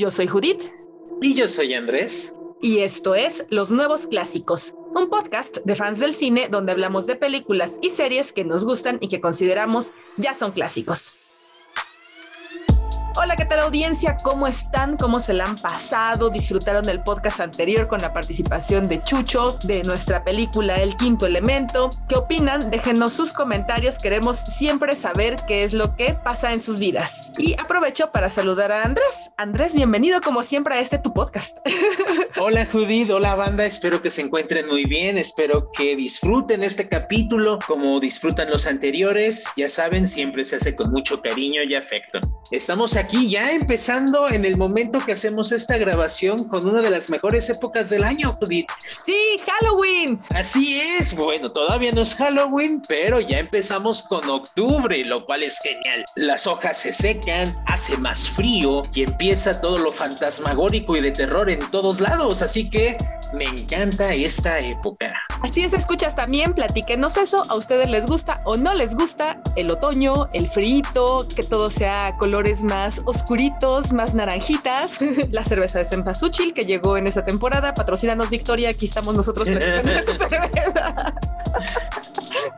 Yo soy Judith. Y yo soy Andrés. Y esto es Los Nuevos Clásicos, un podcast de fans del cine donde hablamos de películas y series que nos gustan y que consideramos ya son clásicos. Hola, ¿qué tal audiencia? ¿Cómo están? ¿Cómo se la han pasado? ¿Disfrutaron del podcast anterior con la participación de Chucho de nuestra película El Quinto Elemento? ¿Qué opinan? Déjenos sus comentarios. Queremos siempre saber qué es lo que pasa en sus vidas. Y aprovecho para saludar a Andrés. Andrés, bienvenido como siempre a este tu podcast. Hola Judith, hola banda, espero que se encuentren muy bien, espero que disfruten este capítulo como disfrutan los anteriores. Ya saben, siempre se hace con mucho cariño y afecto. Estamos aquí ya empezando en el momento que hacemos esta grabación con una de las mejores épocas del año, Judith. Sí, Halloween. Así es, bueno, todavía no es Halloween, pero ya empezamos con octubre, lo cual es genial. Las hojas se secan, hace más frío y empieza todo lo fantasmagórico y de terror en todos lados, así que me encanta esta época. Así es, escuchas también, platíquenos eso, a ustedes les gusta o no les gusta el otoño, el frío, que todo sea colores más oscuritos, más naranjitas. La cerveza de Cempasúchil que llegó en esa temporada. Patrocínanos, Victoria. Aquí estamos nosotros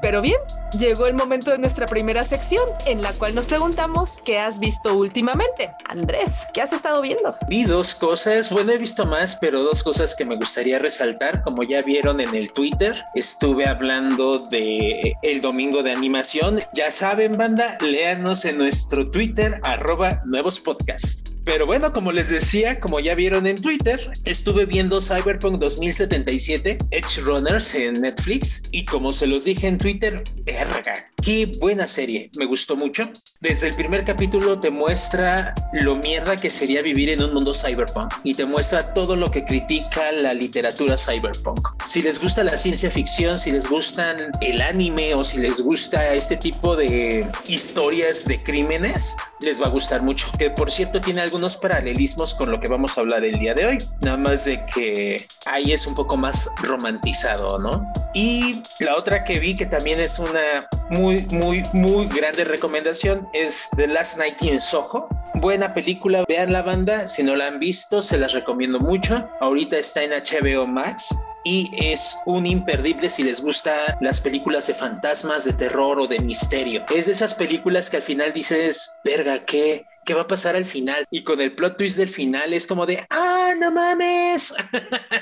Pero bien, llegó el momento de nuestra primera sección en la cual nos preguntamos qué has visto últimamente. Andrés, ¿qué has estado viendo? Vi dos cosas, bueno, he visto más, pero dos cosas que me gustaría resaltar. Como ya vieron en el Twitter, estuve hablando de el domingo de animación. Ya saben, banda, léanos en nuestro Twitter, arroba nuevos podcasts. Pero bueno, como les decía, como ya vieron en Twitter, estuve viendo Cyberpunk 2077 Edge Runners en Netflix y como se los dije en Twitter, verga, qué buena serie, me gustó mucho. Desde el primer capítulo te muestra lo mierda que sería vivir en un mundo cyberpunk y te muestra todo lo que critica la literatura cyberpunk. Si les gusta la ciencia ficción, si les gustan el anime o si les gusta este tipo de historias de crímenes, les va a gustar mucho. Que por cierto tiene algunos paralelismos con lo que vamos a hablar el día de hoy. Nada más de que ahí es un poco más romantizado, ¿no? Y la otra que vi que también es una muy, muy, muy grande recomendación es The Last Night in Soho. Buena película, vean la banda, si no la han visto, se las recomiendo mucho. Ahorita está en HBO Max y es un imperdible si les gusta las películas de fantasmas, de terror o de misterio. Es de esas películas que al final dices, verga, ¿qué? ¿Qué va a pasar al final? Y con el plot twist del final es como de, ¡ah, no mames!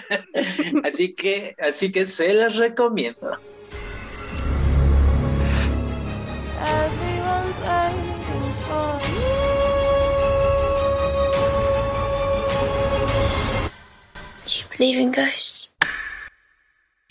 así que, así que se las recomiendo.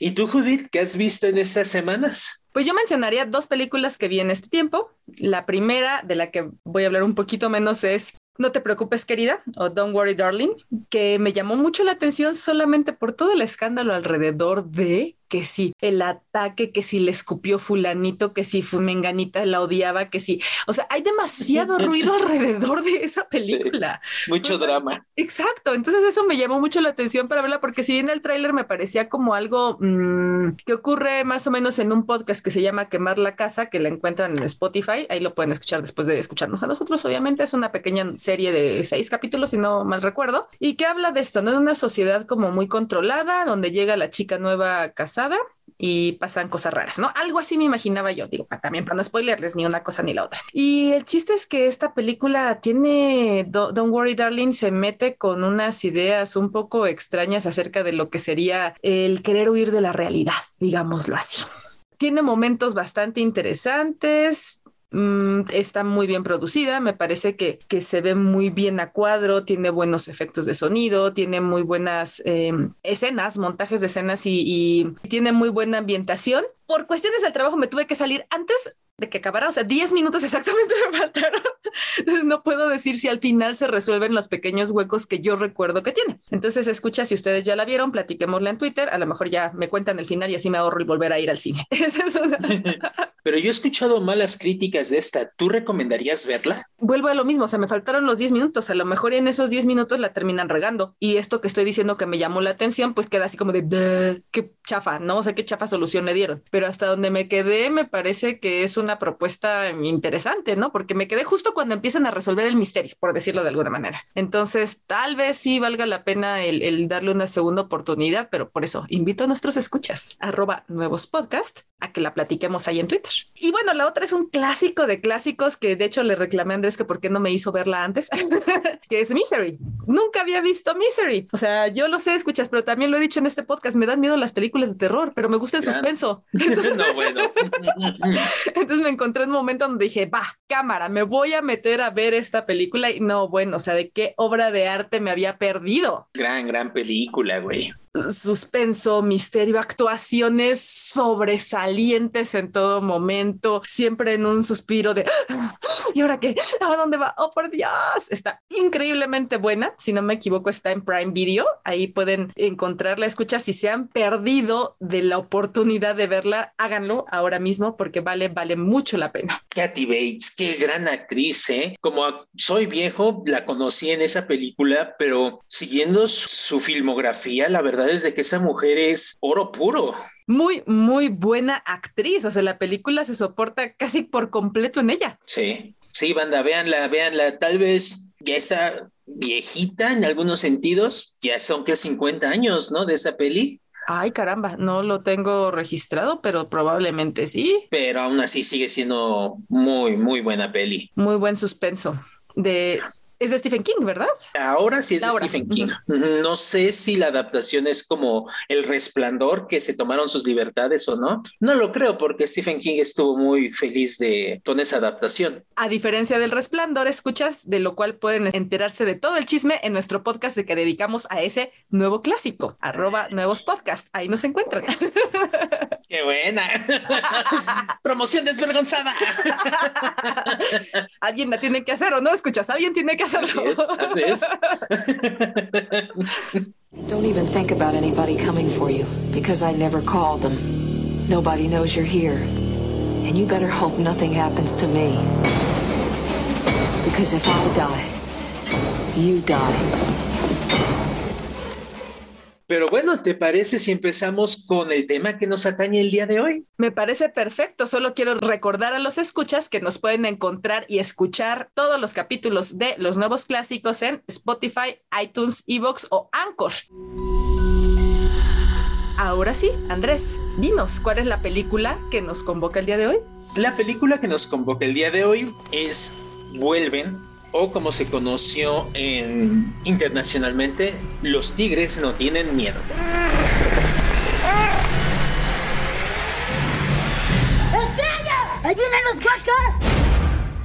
¿Y tú, Judith, qué has visto en estas semanas? Pues yo mencionaría dos películas que vi en este tiempo. La primera, de la que voy a hablar un poquito menos, es No te preocupes, querida, o Don't Worry, Darling, que me llamó mucho la atención solamente por todo el escándalo alrededor de que si el ataque, que si le escupió fulanito, que si menganita la odiaba, que si, o sea, hay demasiado ruido alrededor de esa película. mucho drama. Exacto, entonces eso me llamó mucho la atención para verla porque si bien el tráiler me parecía como algo mm, que ocurre más o menos en un podcast que se llama Quemar la Casa, que la encuentran en Spotify, ahí lo pueden escuchar después de escucharnos a nosotros, obviamente es una pequeña serie de seis capítulos, si no mal recuerdo, y que habla de esto, ¿no? De una sociedad como muy controlada, donde llega la chica nueva y pasan cosas raras, ¿no? Algo así me imaginaba yo, digo, también para no spoilerles ni una cosa ni la otra. Y el chiste es que esta película tiene, Don't Worry Darling, se mete con unas ideas un poco extrañas acerca de lo que sería el querer huir de la realidad, digámoslo así. Tiene momentos bastante interesantes, Mm, está muy bien producida, me parece que, que, se ve muy bien a cuadro, tiene buenos efectos de sonido, tiene muy buenas em, escenas, montajes de escenas y, y, tiene muy buena ambientación. Por cuestiones del trabajo me tuve que salir antes de que acabara, o sea, 10 minutos exactamente me faltaron. Entonces no puedo decir si al final se resuelven los pequeños huecos que yo recuerdo que tiene. Entonces escucha, si ustedes ya la vieron, platiquémosla en Twitter, a lo mejor ya me cuentan el final y así me ahorro y volver a ir al cine. Pero yo he escuchado malas críticas de esta. ¿Tú recomendarías verla? Vuelvo a lo mismo, o sea, me faltaron los 10 minutos, a lo mejor en esos 10 minutos la terminan regando. Y esto que estoy diciendo que me llamó la atención, pues queda así como de, qué chafa, ¿no? O sea, qué chafa solución le dieron. Pero hasta donde me quedé, me parece que es una una propuesta interesante, ¿no? Porque me quedé justo cuando empiezan a resolver el misterio, por decirlo de alguna manera. Entonces, tal vez sí valga la pena el, darle una segunda oportunidad, pero por eso invito a nuestros escuchas, arroba nuevos podcast, a que la platiquemos ahí en Twitter. Y bueno, la otra es un clásico de clásicos que de hecho le reclamé a Andrés que por qué no me hizo verla antes, que es Misery. Nunca había visto Misery. O sea, yo lo sé, escuchas, pero también lo he dicho en este podcast, me dan miedo las películas de terror, pero me gusta el suspenso. Entonces, no, bueno. entonces me encontré en un momento donde dije, va, cámara, me voy a meter a ver esta película y no, bueno, o sea, ¿de qué obra de arte me había perdido? Gran, gran película, güey suspenso, misterio, actuaciones sobresalientes en todo momento, siempre en un suspiro de ah, ¿y ahora qué? ¿A dónde va? Oh, por Dios. Está increíblemente buena. Si no me equivoco, está en Prime Video. Ahí pueden encontrarla. Escucha, si se han perdido de la oportunidad de verla, háganlo ahora mismo porque vale, vale mucho la pena. Kathy Bates, qué gran actriz, ¿eh? Como soy viejo, la conocí en esa película, pero siguiendo su filmografía, la verdad es de que esa mujer es oro puro muy, muy buena actriz. O sea, la película se soporta casi por completo en ella. Sí, sí, banda, véanla, véanla. Tal vez ya está viejita en algunos sentidos, ya son que 50 años, ¿no? De esa peli. Ay, caramba, no lo tengo registrado, pero probablemente sí. Pero aún así sigue siendo muy, muy buena peli. Muy buen suspenso. De es de Stephen King, ¿verdad? Ahora sí es de Stephen King. No sé si la adaptación es como El Resplandor, que se tomaron sus libertades o no. No lo creo porque Stephen King estuvo muy feliz de, con esa adaptación. A diferencia del Resplandor, escuchas, de lo cual pueden enterarse de todo el chisme en nuestro podcast de que dedicamos a ese nuevo clásico, arroba nuevos podcast. Ahí nos encuentran. ¡Qué buena! Promoción desvergonzada. Alguien la tiene que hacer o no, escuchas, alguien tiene que Así es, así es. Don't even think about anybody coming for you because I never called them. Nobody knows you're here. And you better hope nothing happens to me. Because if I die, you die. Pero bueno, ¿te parece si empezamos con el tema que nos atañe el día de hoy? Me parece perfecto. Solo quiero recordar a los escuchas que nos pueden encontrar y escuchar todos los capítulos de los nuevos clásicos en Spotify, iTunes, Evox o Anchor. Ahora sí, Andrés, dinos, ¿cuál es la película que nos convoca el día de hoy? La película que nos convoca el día de hoy es Vuelven o como se conoció en, internacionalmente, los tigres no tienen miedo. ¡Estrella! ¡Ahí vienen los cascas!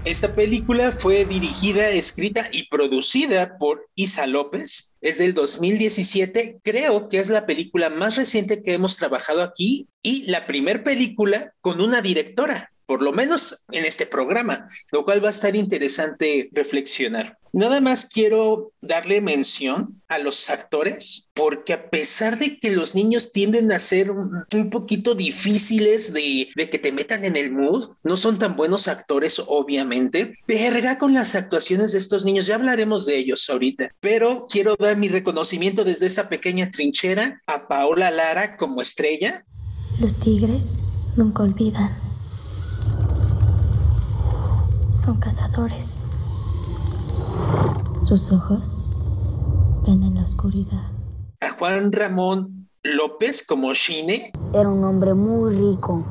Esta película fue dirigida, escrita y producida por Isa López. Es del 2017. Creo que es la película más reciente que hemos trabajado aquí y la primer película con una directora por lo menos en este programa, lo cual va a estar interesante reflexionar. Nada más quiero darle mención a los actores, porque a pesar de que los niños tienden a ser un poquito difíciles de, de, que te metan en el mood, no son tan buenos actores, obviamente. Verga con las actuaciones de estos niños, ya hablaremos de ellos ahorita, pero quiero dar mi reconocimiento desde esta pequeña trinchera a Paola Lara como estrella. Los tigres nunca olvidan son cazadores. Sus ojos ven en la oscuridad. A Juan Ramón López como Shine. Era un hombre muy rico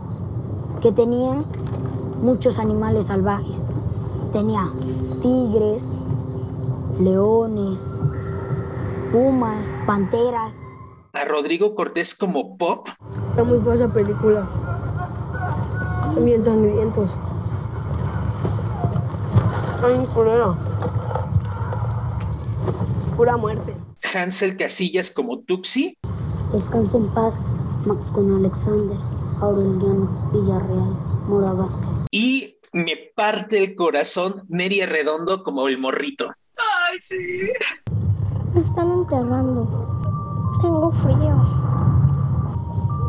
que tenía muchos animales salvajes. Tenía tigres, leones, pumas, panteras. A Rodrigo Cortés como Pop. Está muy esa película. Son bien sangrientos. Pura muerte. Hansel Casillas como Tuxi. Descansa en paz, Max con Alexander, Aureliano, Villarreal, Mora Vázquez. Y me parte el corazón Neria Redondo como el morrito. ¡Ay, sí! Me están enterrando. Tengo frío.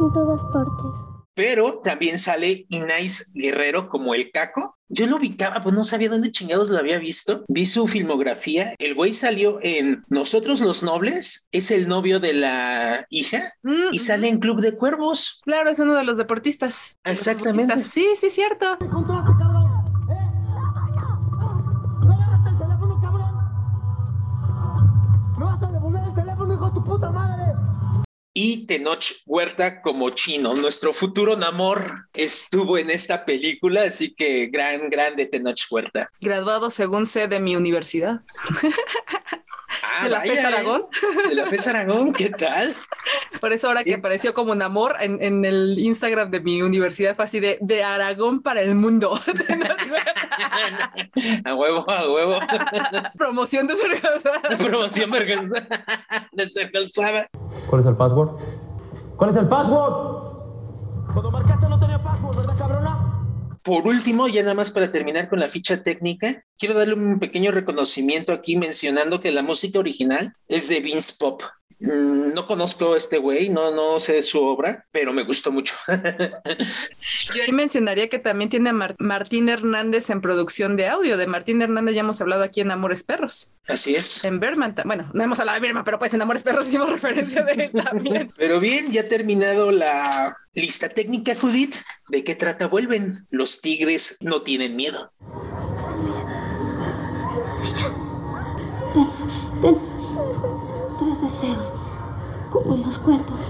En todas partes. Pero también sale Inais Guerrero como el caco. Yo lo ubicaba, pues no sabía dónde chingados lo había visto. Vi su filmografía. El güey salió en Nosotros los Nobles, es el novio de la hija Mm, y sale en Club de Cuervos. Claro, es uno de los deportistas. De los Exactamente. futbolistas. Sí, sí, cierto. Y Tenoch Huerta como chino. Nuestro futuro Namor estuvo en esta película, así que gran, grande Tenoch Huerta. Graduado según sé de mi universidad. Ah, ¿De la vaya, FES ¿eh? Aragón? De la FES Aragón, ¿qué tal? Por eso ahora que apareció como Namor en, en el Instagram de mi universidad fue así de, de Aragón para el mundo. a huevo, a huevo. Promoción de su Promoción vergonzosa. Desvergonzada. ¿Cuál es el password? ¿Cuál es el password? Cuando marcaste no tenía password, ¿verdad, cabrona? Por último, ya nada más para terminar con la ficha técnica, quiero darle un pequeño reconocimiento aquí mencionando que la música original es de Vince Pop. Mm, No conozco a este güey, no, no sé su obra, pero me gustó mucho. Yo ahí mencionaría que también tiene a Mar- Martín Hernández en producción de audio. De Martín Hernández ya hemos hablado aquí en Amores Perros. Así es. En Berman, bueno, no hemos hablado de Berman, pero pues en Amores Perros hicimos referencia de él también. Pero bien, ya ha terminado la lista técnica, Judith. ¿De qué trata? Vuelven. Los tigres no tienen miedo. Deseos, los cuentos.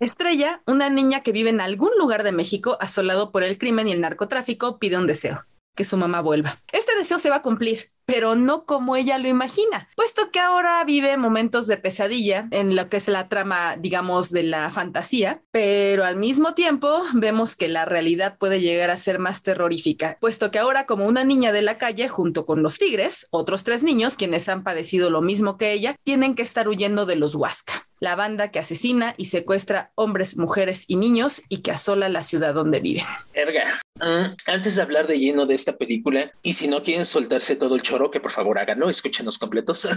Estrella, una niña que vive en algún lugar de México asolado por el crimen y el narcotráfico, pide un deseo, que su mamá vuelva. Este deseo se va a cumplir, pero no como ella lo imagina, puesto que ahora vive momentos de pesadilla en lo que es la trama, digamos, de la fantasía, pero al mismo tiempo vemos que la realidad puede llegar a ser más terrorífica, puesto que ahora como una niña de la calle, junto con los tigres, otros tres niños, quienes han padecido lo mismo que ella, tienen que estar huyendo de los Huasca la banda que asesina y secuestra hombres, mujeres y niños y que asola la ciudad donde viven. Erga, mm, antes de hablar de lleno de esta película, y si no quieren soltarse todo el que por favor háganlo, escúchenos completos.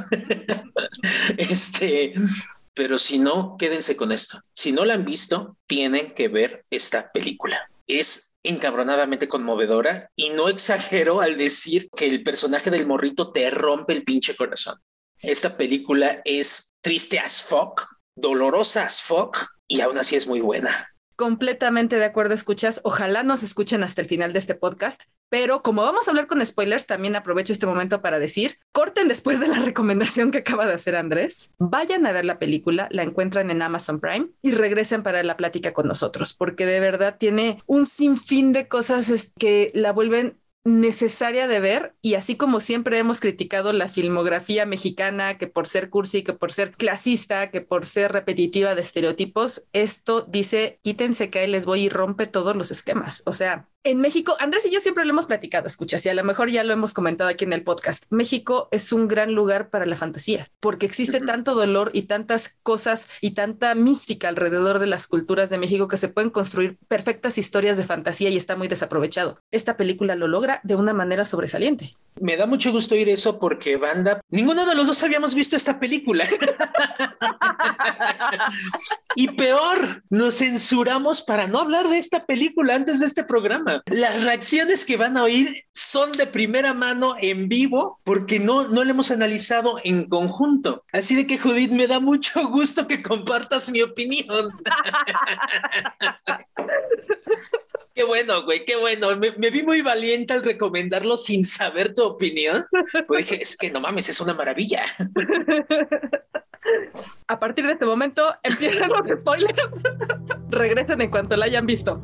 este, pero si no, quédense con esto. Si no la han visto, tienen que ver esta película. Es encabronadamente conmovedora y no exagero al decir que el personaje del morrito te rompe el pinche corazón. Esta película es triste as fuck, dolorosa as fuck y aún así es muy buena. Completamente de acuerdo, escuchas. Ojalá nos escuchen hasta el final de este podcast. Pero como vamos a hablar con spoilers, también aprovecho este momento para decir, corten después de la recomendación que acaba de hacer Andrés, vayan a ver la película, la encuentran en Amazon Prime y regresen para la plática con nosotros, porque de verdad tiene un sinfín de cosas que la vuelven necesaria de ver y así como siempre hemos criticado la filmografía mexicana que por ser cursi, que por ser clasista, que por ser repetitiva de estereotipos, esto dice quítense que ahí les voy y rompe todos los esquemas. O sea, en México, Andrés y yo siempre lo hemos platicado, escuchas, y a lo mejor ya lo hemos comentado aquí en el podcast. México es un gran lugar para la fantasía, porque existe tanto dolor y tantas cosas y tanta mística alrededor de las culturas de México que se pueden construir perfectas historias de fantasía y está muy desaprovechado. Esta película lo logra de una manera sobresaliente. Me da mucho gusto oír eso porque banda, ninguno de los dos habíamos visto esta película. y peor, nos censuramos para no hablar de esta película antes de este programa. Las reacciones que van a oír son de primera mano en vivo porque no, no lo hemos analizado en conjunto. Así de que Judith, me da mucho gusto que compartas mi opinión. Qué bueno, güey, qué bueno. Me, vi muy valiente al recomendarlo sin saber tu opinión. Pues dije, es que no mames, es una maravilla. A partir de este momento empiezan los spoilers. Regresen en cuanto la hayan visto.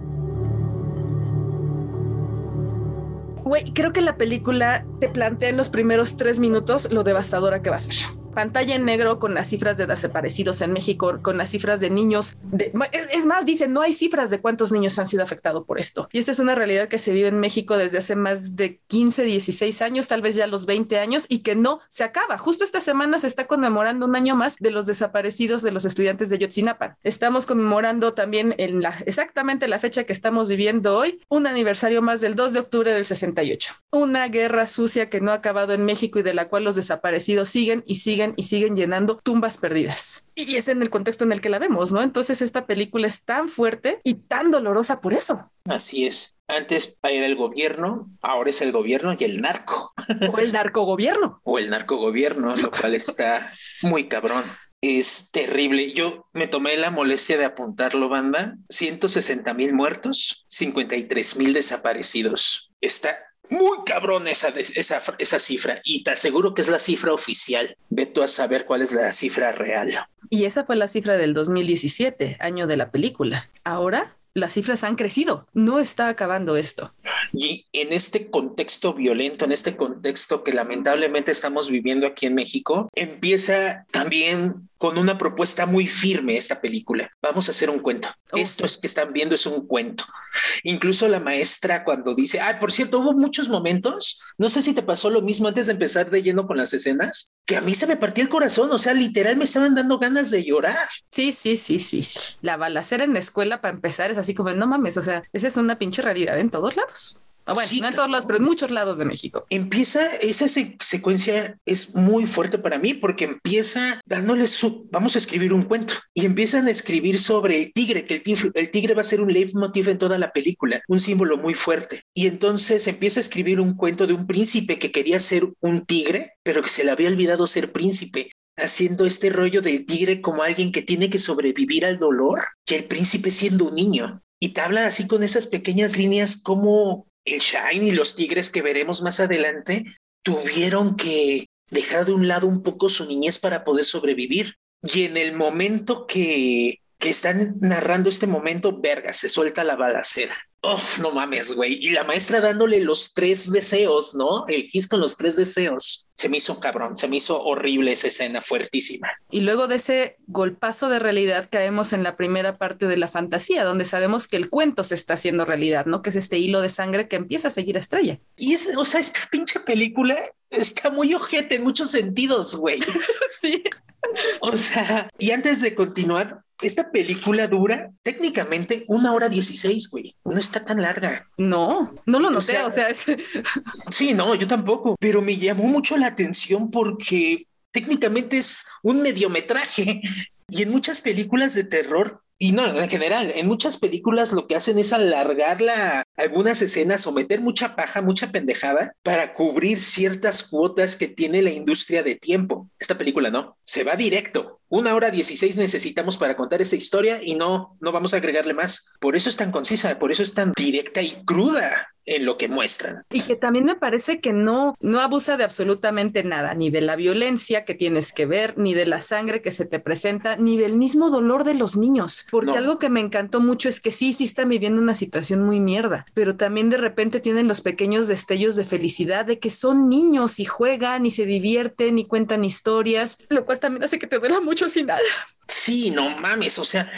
Güey, creo que la película te plantea en los primeros tres minutos lo devastadora que va a ser. Pantalla en negro con las cifras de desaparecidos en México, con las cifras de niños. De, es más, dicen, no hay cifras de cuántos niños han sido afectados por esto. Y esta es una realidad que se vive en México desde hace más de 15, 16 años, tal vez ya los 20 años, y que no se acaba. Justo esta semana se está conmemorando un año más de los desaparecidos de los estudiantes de Yotzinapa. Estamos conmemorando también en la, exactamente la fecha que estamos viviendo hoy, un aniversario más del 2 de octubre del 68. Una guerra sucia que no ha acabado en México y de la cual los desaparecidos siguen y siguen siguen y siguen llenando tumbas perdidas. Y es en el contexto en el que la vemos, ¿no? Entonces esta película es tan fuerte y tan dolorosa por eso. Así es. Antes era el gobierno, ahora es el gobierno y el narco. O el narcogobierno. o el narcogobierno, lo cual está muy cabrón. Es terrible. Yo me tomé la molestia de apuntarlo, banda. 160 mil muertos, 53 mil desaparecidos. Está muy cabrón esa, esa, esa cifra y te aseguro que es la cifra oficial. Ve tú a saber cuál es la cifra real. Y esa fue la cifra del 2017, año de la película. Ahora las cifras han crecido. No está acabando esto. Y en este contexto violento, en este contexto que lamentablemente estamos viviendo aquí en México, empieza también con una propuesta muy firme esta película. Vamos a hacer un cuento. Oh, Esto es que están viendo es un cuento. Incluso la maestra cuando dice, ah, por cierto, hubo muchos momentos, no sé si te pasó lo mismo antes de empezar de lleno con las escenas, que a mí se me partía el corazón, o sea, literal me estaban dando ganas de llorar. Sí, sí, sí, sí, sí. La balacera en la escuela para empezar es así como, no mames, o sea, esa es una pinche realidad en todos lados. Ah, bueno, Sí, no en todos lados, pero en muchos lados de México. empieza, esa se- secuencia es muy fuerte para mí porque empieza dándoles su, vamos a escribir un cuento y empiezan a escribir sobre el tigre, que el tigre, el tigre va a ser un leitmotiv en toda la película, un símbolo muy fuerte. Y entonces empieza a escribir un cuento de un príncipe que quería ser un tigre, pero que se le había olvidado ser príncipe haciendo este rollo del tigre como alguien que tiene que sobrevivir al dolor, que el príncipe siendo un niño. Y te habla así con esas pequeñas líneas como el Shine y los tigres que veremos más adelante tuvieron que dejar de un lado un poco su niñez para poder sobrevivir. Y en el momento que, que están narrando este momento, verga, se suelta la balacera. Uf, no mames, güey. Y la maestra dándole los tres deseos, ¿no? El kiss con los tres deseos. Se me hizo cabrón, se me hizo horrible esa escena, fuertísima. Y luego de ese golpazo de realidad caemos en la primera parte de la fantasía, donde sabemos que el cuento se está haciendo realidad, ¿no? Que es este hilo de sangre que empieza a seguir a Estrella. Y es, o sea, esta pinche película está muy ojete en muchos sentidos, güey. Sí. O sea, y antes de continuar, esta película dura técnicamente una hora dieciséis, güey. No está tan larga. No, no lo O noté, sea, o sea, es, Sí, no, yo tampoco, pero me llamó mucho la atención porque técnicamente es un mediometraje y en muchas películas de terror y no, en general, en muchas películas lo que hacen es alargar la, algunas escenas o meter mucha paja, mucha pendejada para cubrir ciertas cuotas que tiene la industria de tiempo. Esta película no, se va directo. Una hora dieciséis necesitamos para contar esta historia y no, no vamos a agregarle más. Por eso es tan concisa, por eso es tan directa y cruda en lo que muestran. y que también me parece que no, no abusa de absolutamente nada, ni de la violencia que tienes que ver, ni de la sangre que se te presenta, ni del mismo dolor de los niños. Porque No. algo que me encantó mucho es que sí, sí están viviendo una situación muy mierda, pero también de repente tienen los pequeños destellos de felicidad de que son niños y juegan y se divierten y cuentan historias, lo cual también hace que te duela mucho al final. Sí, no mames, o sea,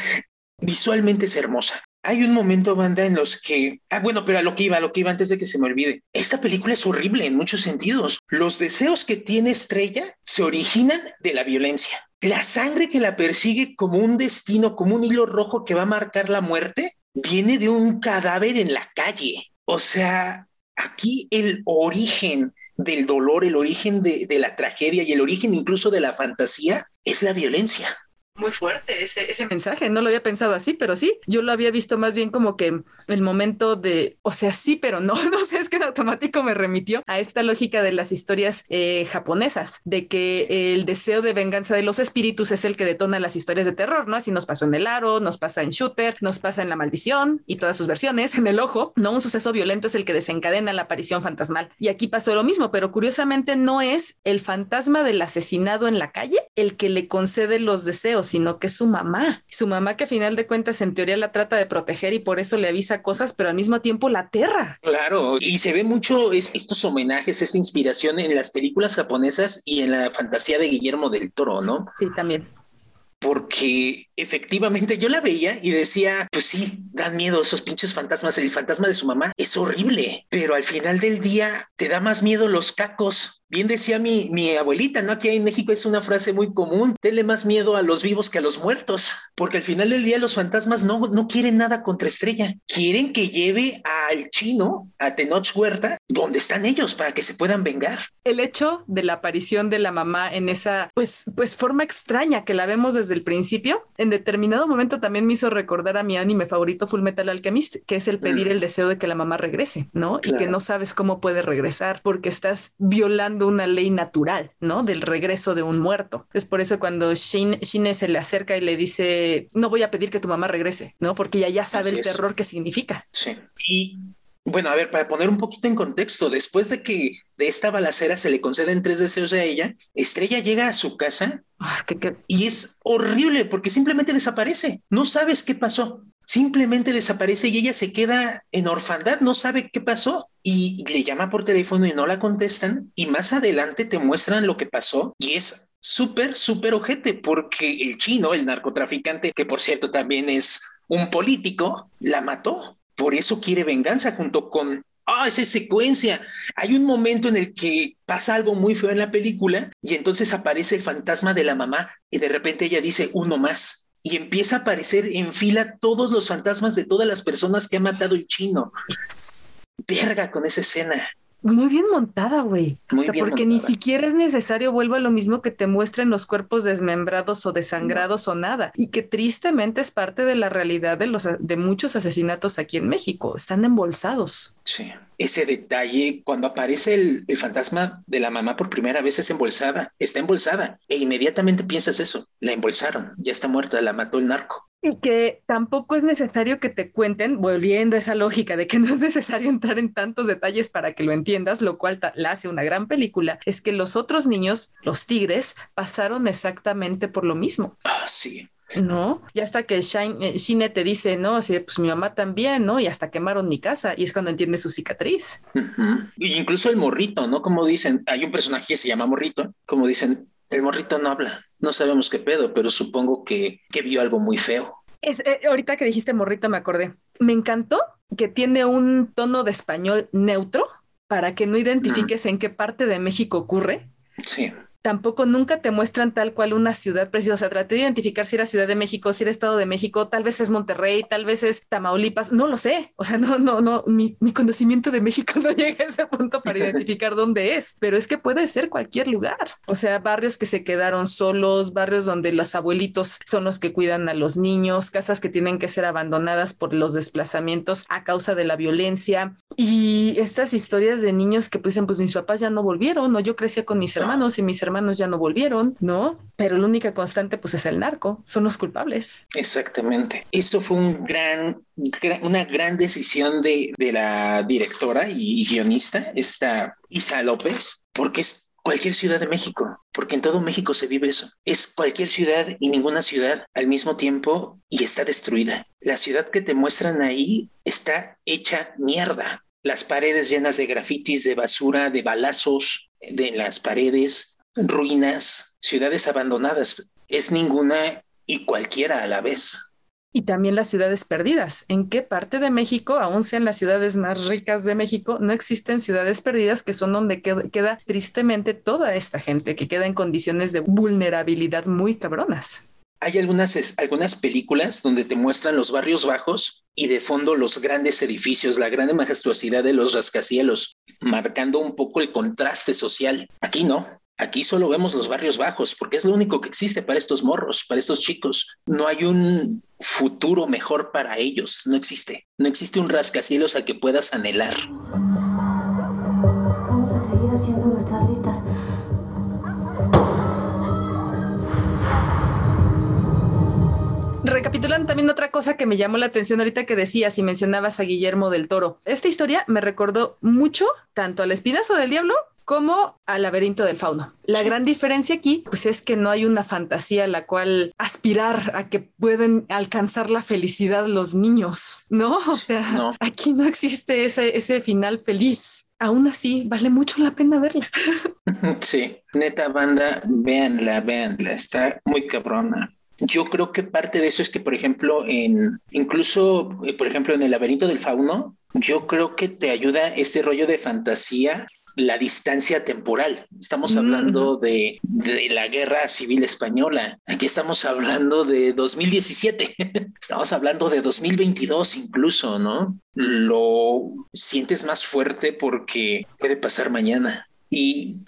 visualmente es hermosa. Hay un momento, banda, en los que, ah, bueno, pero a lo que iba, a lo que iba antes de que se me olvide. Esta película es horrible en muchos sentidos. Los deseos que tiene Estrella se originan de la violencia. La sangre que la persigue como un destino, como un hilo rojo que va a marcar la muerte, viene de un cadáver en la calle. O sea, aquí el origen del dolor, el origen de, de la tragedia y el origen incluso de la fantasía es la violencia. Muy fuerte ese, ese mensaje, no lo había pensado así, pero sí, yo lo había visto más bien como que el momento de, o sea, sí, pero no, no sé, es que en automático me remitió a esta lógica de las historias eh, japonesas, de que el deseo de venganza de los espíritus es el que detona las historias de terror, ¿no? Así nos pasó en el aro, nos pasa en Shooter, nos pasa en la maldición y todas sus versiones, en el ojo, ¿no? Un suceso violento es el que desencadena la aparición fantasmal. Y aquí pasó lo mismo, pero curiosamente no es el fantasma del asesinado en la calle el que le concede los deseos, sino que es su mamá. Su mamá que a final de cuentas en teoría la trata de proteger y por eso le avisa cosas, pero al mismo tiempo la aterra. Claro, y se ve mucho es- estos homenajes, esta inspiración en las películas japonesas y en la fantasía de Guillermo del Toro, ¿no? Sí, también. Porque efectivamente yo la veía y decía, pues sí, dan miedo esos pinches fantasmas. El fantasma de su mamá es horrible, pero al final del día te da más miedo los cacos Bien decía mi, mi abuelita, ¿no? Aquí en México es una frase muy común, tenle más miedo a los vivos que a los muertos, porque al final del día los fantasmas no, no quieren nada contra Estrella, quieren que lleve al chino, a Tenoch Huerta, donde están ellos, para que se puedan vengar. El hecho de la aparición de la mamá en esa, pues, pues forma extraña que la vemos desde el principio, en determinado momento también me hizo recordar a mi anime favorito Full Metal Alchemist, que es el pedir el deseo de que la mamá regrese, ¿no? Y que no sabes cómo puede regresar porque estás violando una ley natural, ¿no? Del regreso de un muerto. Es por eso cuando Shin, Shine se le acerca y le dice, no voy a pedir que tu mamá regrese, ¿no? Porque ella ya sabe Así el es. terror que significa. Sí. Y bueno, a ver, para poner un poquito en contexto, después de que de esta balacera se le conceden tres deseos a ella, Estrella llega a su casa Ah, y es horrible porque simplemente desaparece. No sabes qué pasó. Simplemente desaparece y ella se queda en orfandad, no sabe qué pasó y le llama por teléfono y no la contestan y más adelante te muestran lo que pasó y es súper, súper ojete porque el chino, el narcotraficante, que por cierto también es un político, la mató. Por eso quiere venganza junto con... Ah, esa secuencia. Hay un momento en el que pasa algo muy feo en la película y entonces aparece el fantasma de la mamá y de repente ella dice uno más y empieza a aparecer en fila todos los fantasmas de todas las personas que ha matado el chino. Verga con esa escena. Muy bien montada, güey. O sea, bien porque ni siquiera es necesario, vuelvo a lo mismo que te muestren los cuerpos desmembrados o desangrados o nada. Y que tristemente es parte de la realidad de los de muchos asesinatos aquí en México. Están embolsados. Sí. Ese detalle, cuando aparece el, el fantasma de la mamá por primera vez, es embolsada, está embolsada. E inmediatamente piensas eso, la embolsaron, ya está muerta, la mató el narco. Y que tampoco es necesario que te cuenten, volviendo a esa lógica de que no es necesario entrar en tantos detalles para que lo entiendas, lo cual la hace una gran película, es que los otros niños, los tigres, pasaron exactamente por lo mismo. Ah, sí. ¿No? Ya hasta que Shine, eh, Shine te dice, ¿no? Así, de, pues mi mamá también, ¿no? Y hasta quemaron mi casa, y es cuando entiende su cicatriz. Y incluso el morrito, ¿no? Como dicen, hay un personaje que se llama morrito, como dicen, el morrito no habla, no sabemos qué pedo, pero supongo que, que vio algo muy feo. Es, eh, ahorita que dijiste morrito me acordé. Me encantó que tiene un tono de español neutro para que no identifiques en qué parte de México ocurre. Sí. Tampoco nunca te muestran tal cual una ciudad precisa. O sea, traté de identificar si era Ciudad de México, si era Estado de México, tal vez es Monterrey, tal vez es Tamaulipas. No lo sé. O sea, no, no, no. Mi, mi conocimiento de México no llega a ese punto para identificar dónde es. Pero es que puede ser cualquier lugar. O sea, barrios que se quedaron solos, barrios donde los abuelitos son los que cuidan a los niños, casas que tienen que ser abandonadas por los desplazamientos a causa de la violencia. Y estas historias de niños que pues dicen, pues mis papás ya no volvieron, o yo crecía con mis hermanos y mis hermanos ya no volvieron, ¿no? Pero la única constante pues es el narco, son los culpables. Exactamente. Eso fue una gran decisión de, de la directora y guionista, esta Isa López, porque es cualquier ciudad de México, porque en todo México se vive eso. Es cualquier ciudad y ninguna ciudad al mismo tiempo y está destruida. La ciudad que te muestran ahí está hecha mierda. Las paredes llenas de grafitis, de basura, de balazos de las paredes, ruinas, ciudades abandonadas. Es ninguna y cualquiera a la vez. Y también las ciudades perdidas. ¿En qué parte de México, aun sean las ciudades más ricas de México, no existen ciudades perdidas que son donde qued- queda tristemente toda esta gente que queda en condiciones de vulnerabilidad muy cabronas? Hay algunas, es- algunas películas donde te muestran los barrios bajos y de fondo los grandes edificios, la gran majestuosidad de los rascacielos, marcando un poco el contraste social. Aquí no. Aquí solo vemos los barrios bajos porque es lo único que existe para estos morros, para estos chicos. No hay un futuro mejor para ellos. No existe. No existe un rascacielos a que puedas anhelar. Vamos a seguir haciendo nuestras listas. Recapitulando también otra cosa que me llamó la atención ahorita que decías y mencionabas a Guillermo del Toro. Esta historia me recordó mucho tanto al Espinazo del Diablo como al laberinto del fauno. La gran diferencia aquí, pues es que no hay una fantasía a la cual aspirar a que pueden alcanzar la felicidad los niños, ¿no? O sea, No. aquí no existe ese, ese final feliz. Aún así, vale mucho la pena verla. Sí, neta banda, véanla, véanla, está muy cabrona. Yo creo que parte de eso es que, por ejemplo, en incluso, eh, por ejemplo, en el laberinto del fauno, yo creo que te ayuda este rollo de fantasía la distancia temporal. Estamos hablando de, de, la guerra civil española. Aquí estamos hablando de 2017. estamos hablando de 2022 incluso, ¿no? Lo sientes más fuerte porque puede pasar mañana. Y,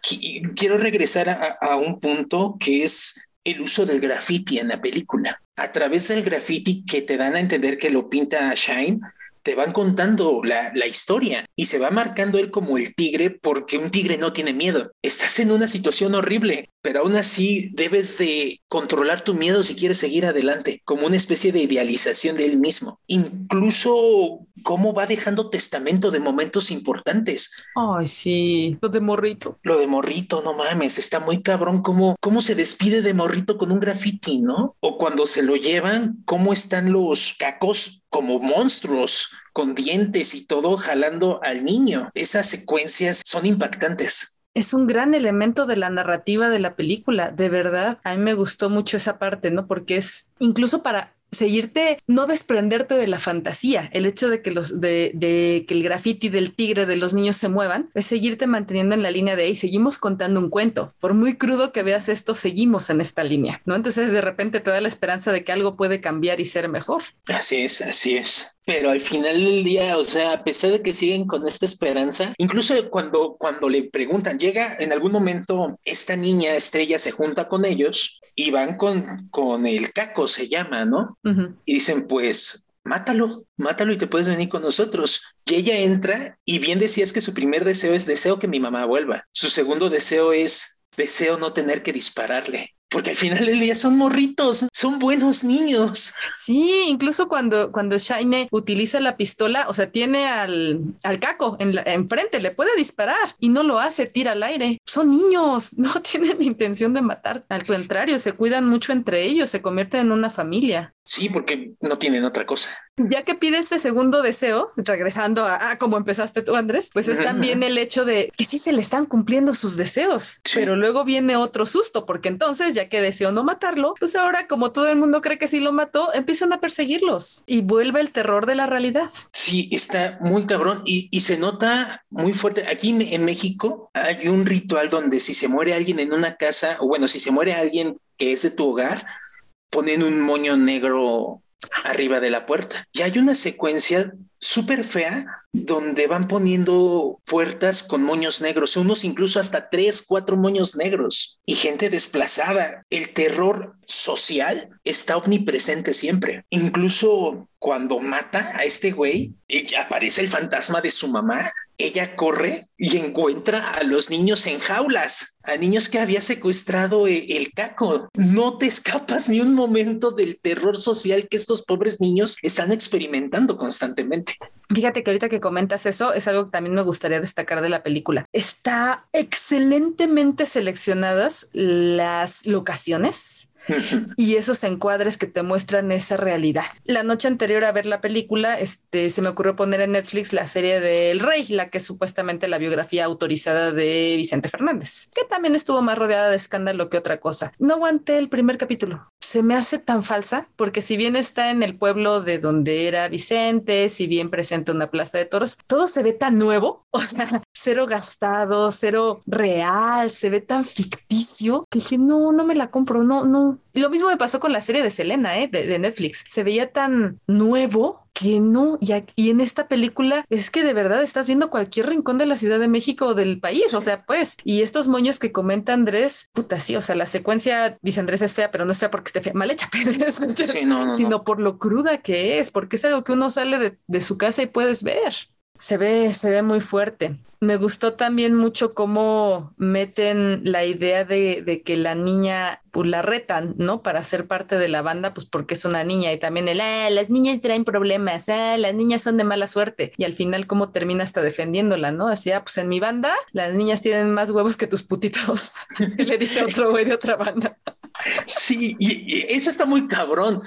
quiero regresar a, a un punto que es el uso del graffiti en la película. A través del graffiti que te dan a entender que lo pinta Shine, te van contando la, la, historia y se va marcando él como el tigre porque un tigre no tiene miedo. Estás en una situación horrible, pero aún así debes de controlar tu miedo si quieres seguir adelante, como una especie de idealización de él mismo. Incluso cómo va dejando testamento de momentos importantes. Ay, sí, lo de Morrito. Lo de Morrito, no mames, está muy cabrón cómo, cómo se despide de Morrito con un graffiti, ¿no? O cuando se lo llevan, cómo están los cacos como monstruos con dientes y todo jalando al niño. Esas secuencias son impactantes es un gran elemento de la narrativa de la película, de verdad. A mí me gustó mucho esa parte, ¿no? Porque es incluso para seguirte, no desprenderte de la fantasía. El hecho de que los de, de, que el graffiti del tigre de los niños se muevan, es seguirte manteniendo en la línea de ahí, seguimos contando un cuento. Por muy crudo que veas esto, seguimos en esta línea, ¿no? Entonces de repente te da la esperanza de que algo puede cambiar y ser mejor. Así es, así es. Pero al final del día, o sea, a pesar de que siguen con esta esperanza, incluso cuando, cuando le preguntan, llega en algún momento esta niña estrella se junta con ellos y van con, con el caco, se llama, ¿no? Y dicen, pues, mátalo, mátalo y te puedes venir con nosotros. Y ella entra y bien decías que su primer deseo es deseo que mi mamá vuelva. Su segundo deseo es deseo no tener que dispararle porque al final del día son morritos, son buenos niños. Sí, incluso cuando, cuando Shine utiliza la pistola, o sea, tiene al, al caco en enfrente, le puede disparar y no lo hace, tira al aire. Son niños, no tienen intención de matar. Al contrario, se cuidan mucho entre ellos, se convierten en una familia. Sí, porque no tienen otra cosa. Ya que pide ese segundo deseo, regresando a, como empezaste tú, Andrés, pues es también el hecho de que sí se le están cumpliendo sus deseos, pero luego viene otro susto, porque entonces, ya que deseó no matarlo, pues ahora, como todo el mundo cree que sí lo mató, empiezan a perseguirlos y vuelve el terror de la realidad. Sí, está muy cabrón y, y se nota muy fuerte. Aquí en México hay un ritual donde si se muere alguien en una casa, o bueno, si se muere alguien que es de tu hogar, ponen un moño negro arriba de la puerta. Y hay una secuencia súper fea donde van poniendo puertas con moños negros, unos incluso hasta tres, cuatro moños negros y gente desplazada. El terror social está omnipresente siempre. Incluso cuando mata a este güey, aparece el fantasma de su mamá. Ella corre y encuentra a los niños en jaulas, a niños que había secuestrado eh, el caco. No te escapas ni un momento del terror social que estos pobres niños están experimentando constantemente. Fíjate que ahorita que comentas eso es algo que también me gustaría destacar de la película. Está excelentemente seleccionadas las locaciones y esos encuadres que te muestran esa realidad. La noche anterior a ver la película, este, se me ocurrió poner en Netflix la serie del Rey, la que es supuestamente la biografía autorizada de Vicente Fernández, que también estuvo más rodeada de escándalo que otra cosa. No aguanté el primer capítulo. Se me hace tan falsa, porque si bien está en el pueblo de donde era Vicente, si bien presenta una plaza de toros, todo se ve tan nuevo, o sea, cero gastado, cero real, se ve tan ficticio que dije, no, no me la compro, no, no, lo mismo me pasó con la serie de Selena, ¿eh? de, Netflix. Se veía tan nuevo que no. Y, y, en esta película es que de verdad estás viendo cualquier rincón de la Ciudad de México o del país. O sea, pues, y estos moños que comenta Andrés, puta, sí, o sea, la secuencia, dice Andrés, es fea, pero no es fea porque esté fea, mal hecha, sino por lo cruda que es, porque es algo que uno sale de, de su casa y puedes ver se ve, se ve muy fuerte. Me gustó también mucho cómo meten la idea de, que la niña, pues la retan, ¿no? Para ser parte de la banda, pues porque es una niña y también el, ah, las niñas traen problemas, ah, las niñas son de mala suerte y al final cómo termina hasta defendiéndola, ¿no? Así, ah, pues en mi banda las niñas tienen más huevos que tus putitos, le dice otro güey de otra banda. Sí, y eso está muy cabrón.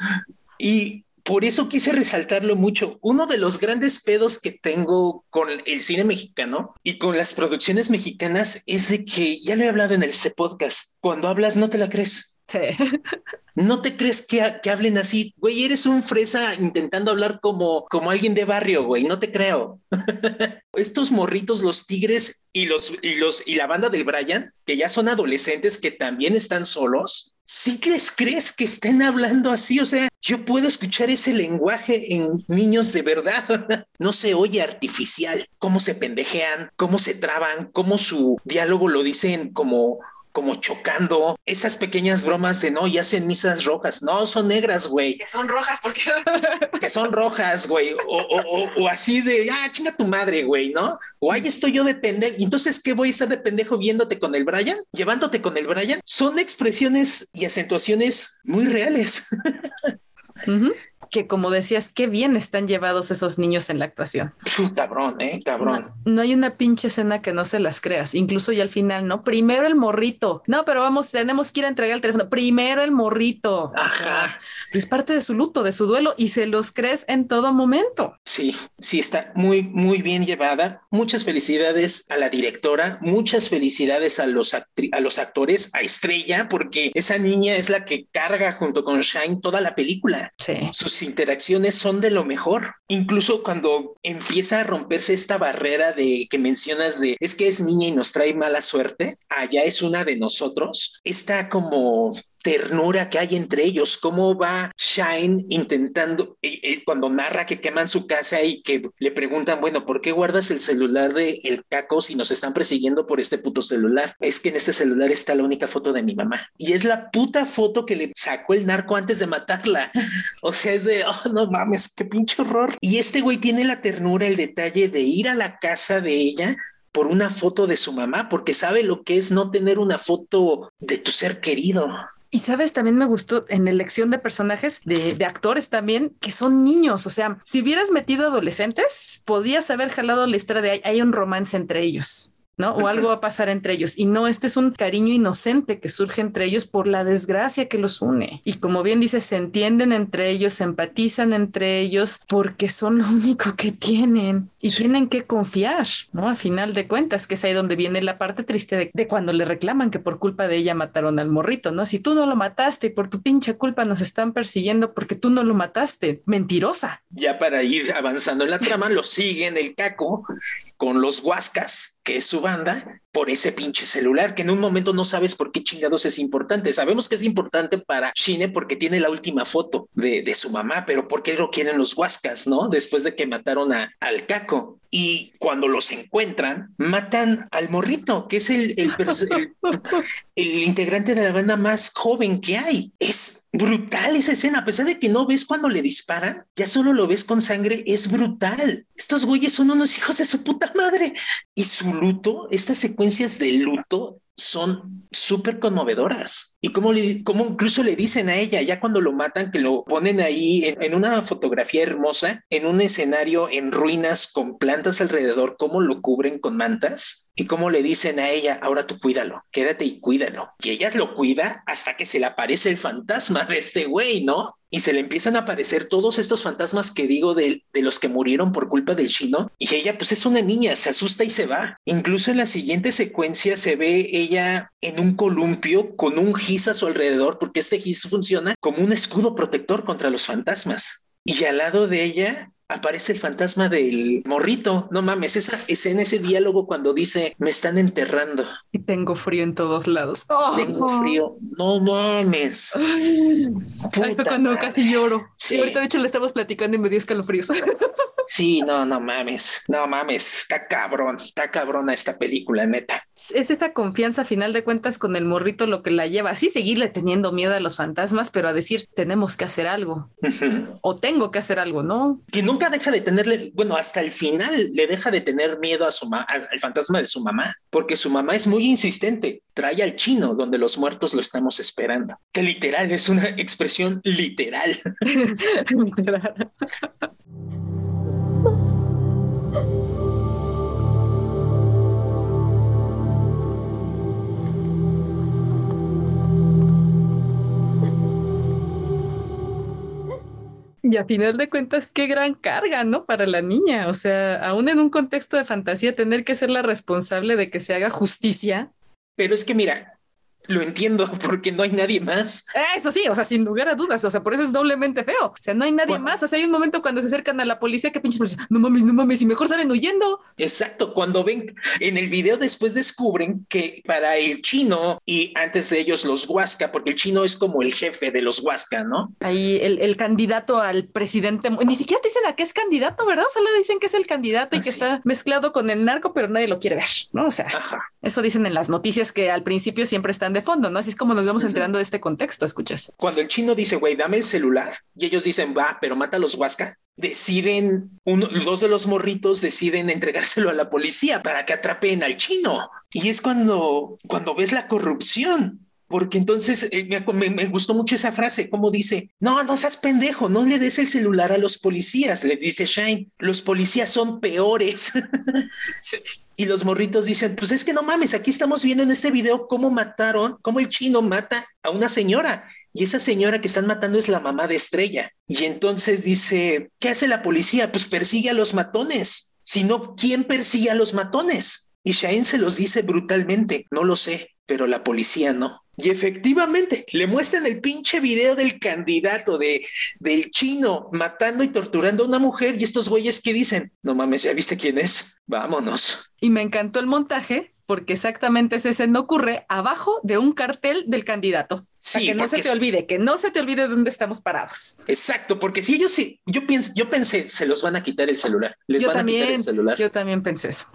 Y por eso quise resaltarlo mucho. Uno de los grandes pedos que tengo con el cine mexicano y con las producciones mexicanas es de que, ya lo he hablado en el C podcast, cuando hablas no te la crees. Sí. No te crees que, que hablen así, güey, eres un fresa intentando hablar como, como alguien de barrio, güey, no te creo. Estos morritos, los tigres y los, y los y la banda del Brian, que ya son adolescentes que también están solos, ¿sí les crees que estén hablando así? O sea, yo puedo escuchar ese lenguaje en niños de verdad. No se oye artificial. Cómo se pendejean, cómo se traban, cómo su diálogo lo dicen como como chocando, esas pequeñas bromas de no, y hacen misas rojas, no, son negras, güey. Que son rojas porque... que son rojas, güey, o, o, o, así de, ah, chinga tu madre, güey, ¿no? O ahí estoy yo de pendejo, entonces, ¿qué voy a estar de pendejo viéndote con el Brian? Llevándote con el Brian. Son expresiones y acentuaciones muy reales. uh -huh que como decías, qué bien están llevados esos niños en la actuación. Cabrón, eh, cabrón. No, no, hay una pinche escena que no se las creas, incluso ya al final, ¿no? Primero el morrito. No, pero vamos, tenemos que ir a entregar el teléfono. Primero el morrito. Ajá. Es parte de su luto, de su duelo y se los crees en todo momento. Sí, sí, está muy, muy bien llevada. Muchas felicidades a la directora, muchas felicidades a los, a los actores, a Estrella, porque esa niña es la que carga junto con Shine toda la película. Sí. Sus interacciones son de lo mejor. Incluso cuando empieza a romperse esta barrera de que mencionas de es que es niña y nos trae mala suerte, allá es una de nosotros, está como ternura que hay entre ellos, cómo va Shine intentando, eh, eh, cuando narra que queman su casa y que le preguntan, bueno, ¿por qué guardas el celular de el caco si nos están persiguiendo por este puto celular? Es que en este celular está la única foto de mi mamá. Y es la puta foto que le sacó el narco antes de matarla. O sea, es de, oh, no mames, qué pinche horror. Y este güey tiene la ternura, el detalle de ir a la casa de ella por una foto de su mamá, porque sabe lo que es no tener una foto de tu ser querido. Y sabes, también me gustó en elección de personajes, de, de, actores también, que son niños. O sea, si hubieras metido adolescentes, podías haber jalado la historia de hay, hay un romance entre ellos. ¿No? O algo va a pasar entre ellos. Y no, este es un cariño inocente que surge entre ellos por la desgracia que los une. Y como bien dice, se entienden entre ellos, se empatizan entre ellos porque son lo único que tienen y sí. tienen que confiar, ¿no? A final de cuentas, que es ahí donde viene la parte triste de, de, cuando le reclaman que por culpa de ella mataron al morrito, ¿no? Si tú no lo mataste y por tu pinche culpa nos están persiguiendo porque tú no lo mataste, mentirosa. Ya para ir avanzando en la trama, lo siguen el caco con los huascas, que es su banda, por ese pinche celular, que en un momento no sabes por qué chingados es importante. Sabemos que es importante para Shine porque tiene la última foto de, su mamá, pero ¿por qué lo quieren los huascas, no? Después de que mataron a, al caco. Y cuando los encuentran, matan al morrito, que es el, el, el, el, integrante de la banda más joven que hay. Es brutal esa escena, a pesar de que no ves cuando le disparan, ya solo lo ves con sangre, es brutal. Estos güeyes son unos hijos de su puta madre. Y su luto, estas secuencias de luto son súper conmovedoras. Y como, le, incluso le dicen a ella, ya cuando lo matan, que lo ponen ahí en, en, una fotografía hermosa, en un escenario en ruinas con plantas alrededor, cómo lo cubren con mantas y cómo le dicen a ella, ahora tú cuídalo, quédate y cuídalo. Y ella lo cuida hasta que se le aparece el fantasma de este güey, ¿no? y se le empiezan a aparecer todos estos fantasmas que digo de, de, los que murieron por culpa del chino. Y ella, pues es una niña, se asusta y se va. Incluso en la siguiente secuencia se ve ella en un columpio con un gis a su alrededor, porque este gis funciona como un escudo protector contra los fantasmas. Y al lado de ella aparece el fantasma del morrito. No mames, esa escena, ese diálogo cuando dice, me están enterrando. Y tengo frío en todos lados. Oh. Tengo frío. No mames. Ay, Ahí fue cuando madre. casi lloro. Sí. Y ahorita, de hecho, le estamos platicando y me dio escalofríos. Sí, no, no mames. No mames. Está cabrón. Está cabrona esta película, neta es esa confianza a final de cuentas con el morrito lo que la lleva así seguirle teniendo miedo a los fantasmas, pero a decir tenemos que hacer algo o tengo que hacer algo, ¿no? Que nunca deja de tenerle, bueno, hasta el final le deja de tener miedo a su al fantasma de su mamá, porque su mamá es muy insistente, trae al chino donde los muertos lo estamos esperando, que literal es una expresión literal. literal. Y a final de cuentas, qué gran carga, ¿no? Para la niña. O sea, aún en un contexto de fantasía, tener que ser la responsable de que se haga justicia. Pero es que mira, lo entiendo porque no hay nadie más. Eso sí, o sea, sin lugar a dudas, o sea, por eso es doblemente feo. O sea, no hay nadie Bueno. más. O sea, hay un momento cuando se acercan a la policía que pinches policía, no mames, no mames, y mejor salen huyendo. Exacto, cuando ven en el video después descubren que para el chino y antes de ellos los Huasca, porque el chino es como el jefe de los Huasca, ¿no? Ahí el, el candidato al presidente, ni siquiera te dicen a qué es candidato, ¿verdad? Solo dicen que es el candidato y que está mezclado con el narco, pero nadie lo quiere ver, ¿no? O sea, Ajá. eso dicen en las noticias que al principio siempre están de fondo, ¿no? Así es como nos vamos enterando de este contexto, escuchas. Cuando el chino dice, güey, dame el celular, y ellos dicen, va, pero mata a los Huasca, deciden, uno, dos de los morritos deciden entregárselo a la policía para que atrapen al chino. Y es cuando, cuando ves la corrupción. Porque entonces eh, me, gustó mucho esa frase, como dice, no, no seas pendejo, no le des el celular a los policías, le dice Shine, los policías son peores. Y los morritos dicen, pues es que no mames, aquí estamos viendo en este video cómo mataron, cómo el chino mata a una señora. Y esa señora que están matando es la mamá de Estrella. Y entonces dice, ¿qué hace la policía? Pues persigue a los matones. Si no, ¿quién persigue a los matones? Y Shane se los dice brutalmente, no lo sé, pero la policía no. Y efectivamente, le muestran el pinche video del candidato de, del chino matando y torturando a una mujer y estos güeyes que dicen, no mames, ¿ya viste quién es? Vámonos. Y me encantó el montaje porque exactamente esa escena ocurre abajo de un cartel del candidato. Sí, que no se te olvide, que no se te olvide dónde estamos parados. Exacto, porque si ellos sí, yo pienso, yo pensé, se los van a quitar el celular, les yo van a quitar también, el celular, yo también pensé eso.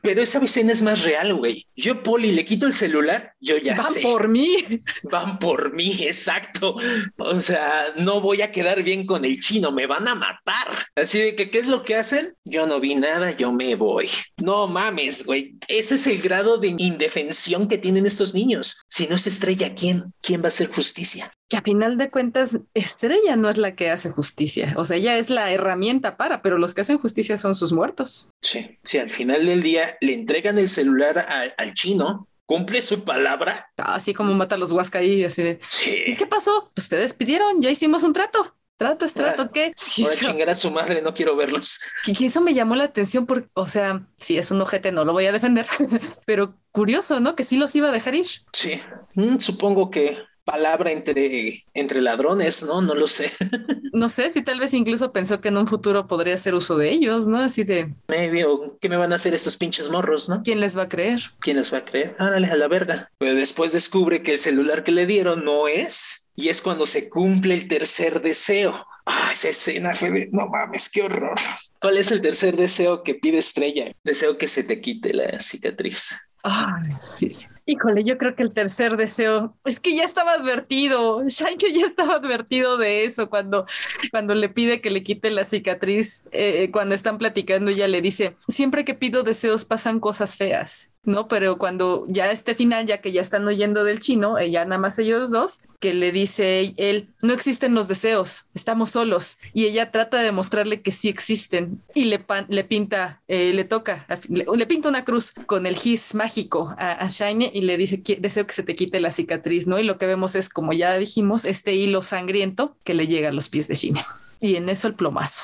pero esa escena es más real, güey. Yo, Poli, le quito el celular, yo ya Van sé. por mí. Van por mí, exacto. O sea, no voy a quedar bien con el chino, me van a matar. Así de que, ¿qué es lo que hacen? Yo no vi nada, yo me voy. No mames, güey. Ese es el grado de indefensión que tienen estos niños. Si no es estrella, ¿quién? ¿Quién va a hacer justicia? Que a final de cuentas, Estrella no es la que hace justicia. O sea, ella es la herramienta para, pero los que hacen justicia son sus muertos. Sí, sí, al final del día le entregan el celular a- al chino, cumple su palabra. Así como mata a los Huasca ahí, así de. Sí. ¿Y qué pasó? Te despidieron, ya hicimos un trato. Trato es trato, ¿qué? Ahora chingar a su madre, no quiero verlos. que- que eso me llamó la atención porque, o sea, si es un ojete, no lo voy a defender, pero curioso, ¿no? Que sí los iba a dejar ir. Sí, Mm, supongo que palabra entre, entre ladrones, ¿no? No lo sé. No sé si tal vez incluso pensó que en un futuro podría hacer uso de ellos, ¿no? Así de, Maybe, o ¿qué me van a hacer estos pinches morros, no? ¿quién les va a creer? ¿Quién les va a creer? Árale a la verga. Pero después descubre que el celular que le dieron no es, y es cuando se cumple el tercer deseo. Ah, esa escena fue de, no mames, qué horror. ¿Cuál es el tercer deseo que pide Estrella? Deseo que se te quite la cicatriz. Ay, sí. Híjole, yo creo que el tercer deseo es que ya estaba advertido. Shaike ya estaba advertido de eso cuando, cuando le pide que le quite la cicatriz. eh, cuando están platicando, ella le dice: Siempre que pido deseos pasan cosas feas, ¿no? Pero cuando ya este final, ya que ya están oyendo del chino, ella nada más ellos dos, que le dice él: No existen los deseos, estamos solos. Y ella trata de demostrarle que sí existen y le, pinta, eh, le toca, le, pinta una cruz con el gis mágico a, a Shine y le dice, "Qui- deseo que se te quite la cicatriz, ¿no? Y lo que vemos es, como ya dijimos, este hilo sangriento que le llega a los pies de Shine. Y en eso el plomazo.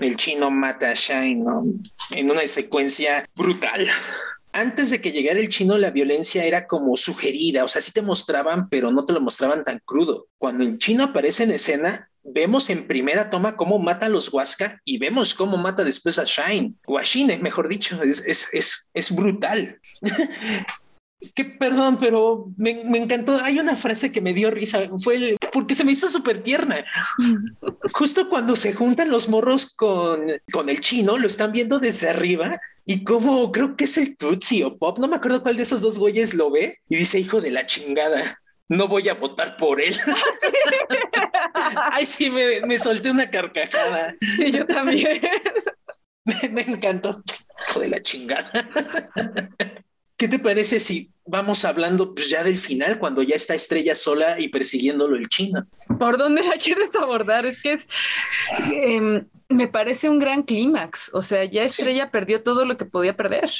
El chino mata a Shine en una secuencia brutal. Antes de que llegara el chino, la violencia era como sugerida, o sea, sí te mostraban, pero no te lo mostraban tan crudo. Cuando el chino aparece en escena, vemos en primera toma cómo mata a los Huasca y vemos cómo mata después a Shine, o mejor dicho, es, es, es brutal. Que perdón, pero me, me encantó. Hay una frase que me dio risa, fue el- porque se me hizo súper tierna. Justo cuando se juntan los morros con, con el chino, lo están viendo desde arriba y como creo que es el Tutsi o Pop, no me acuerdo cuál de esos dos güeyes lo ve y dice, hijo de la chingada, no voy a votar por él. Ay, sí, me, me solté una carcajada. Sí, yo también. Me, me encantó. Hijo de la chingada. ¿Qué te parece si vamos hablando pues ya del final, cuando ya está Estrella sola y persiguiéndolo el chino? ¿Por dónde la quieres abordar? Es que em, me parece un gran clímax. O sea, ya Estrella perdió todo lo que podía perder,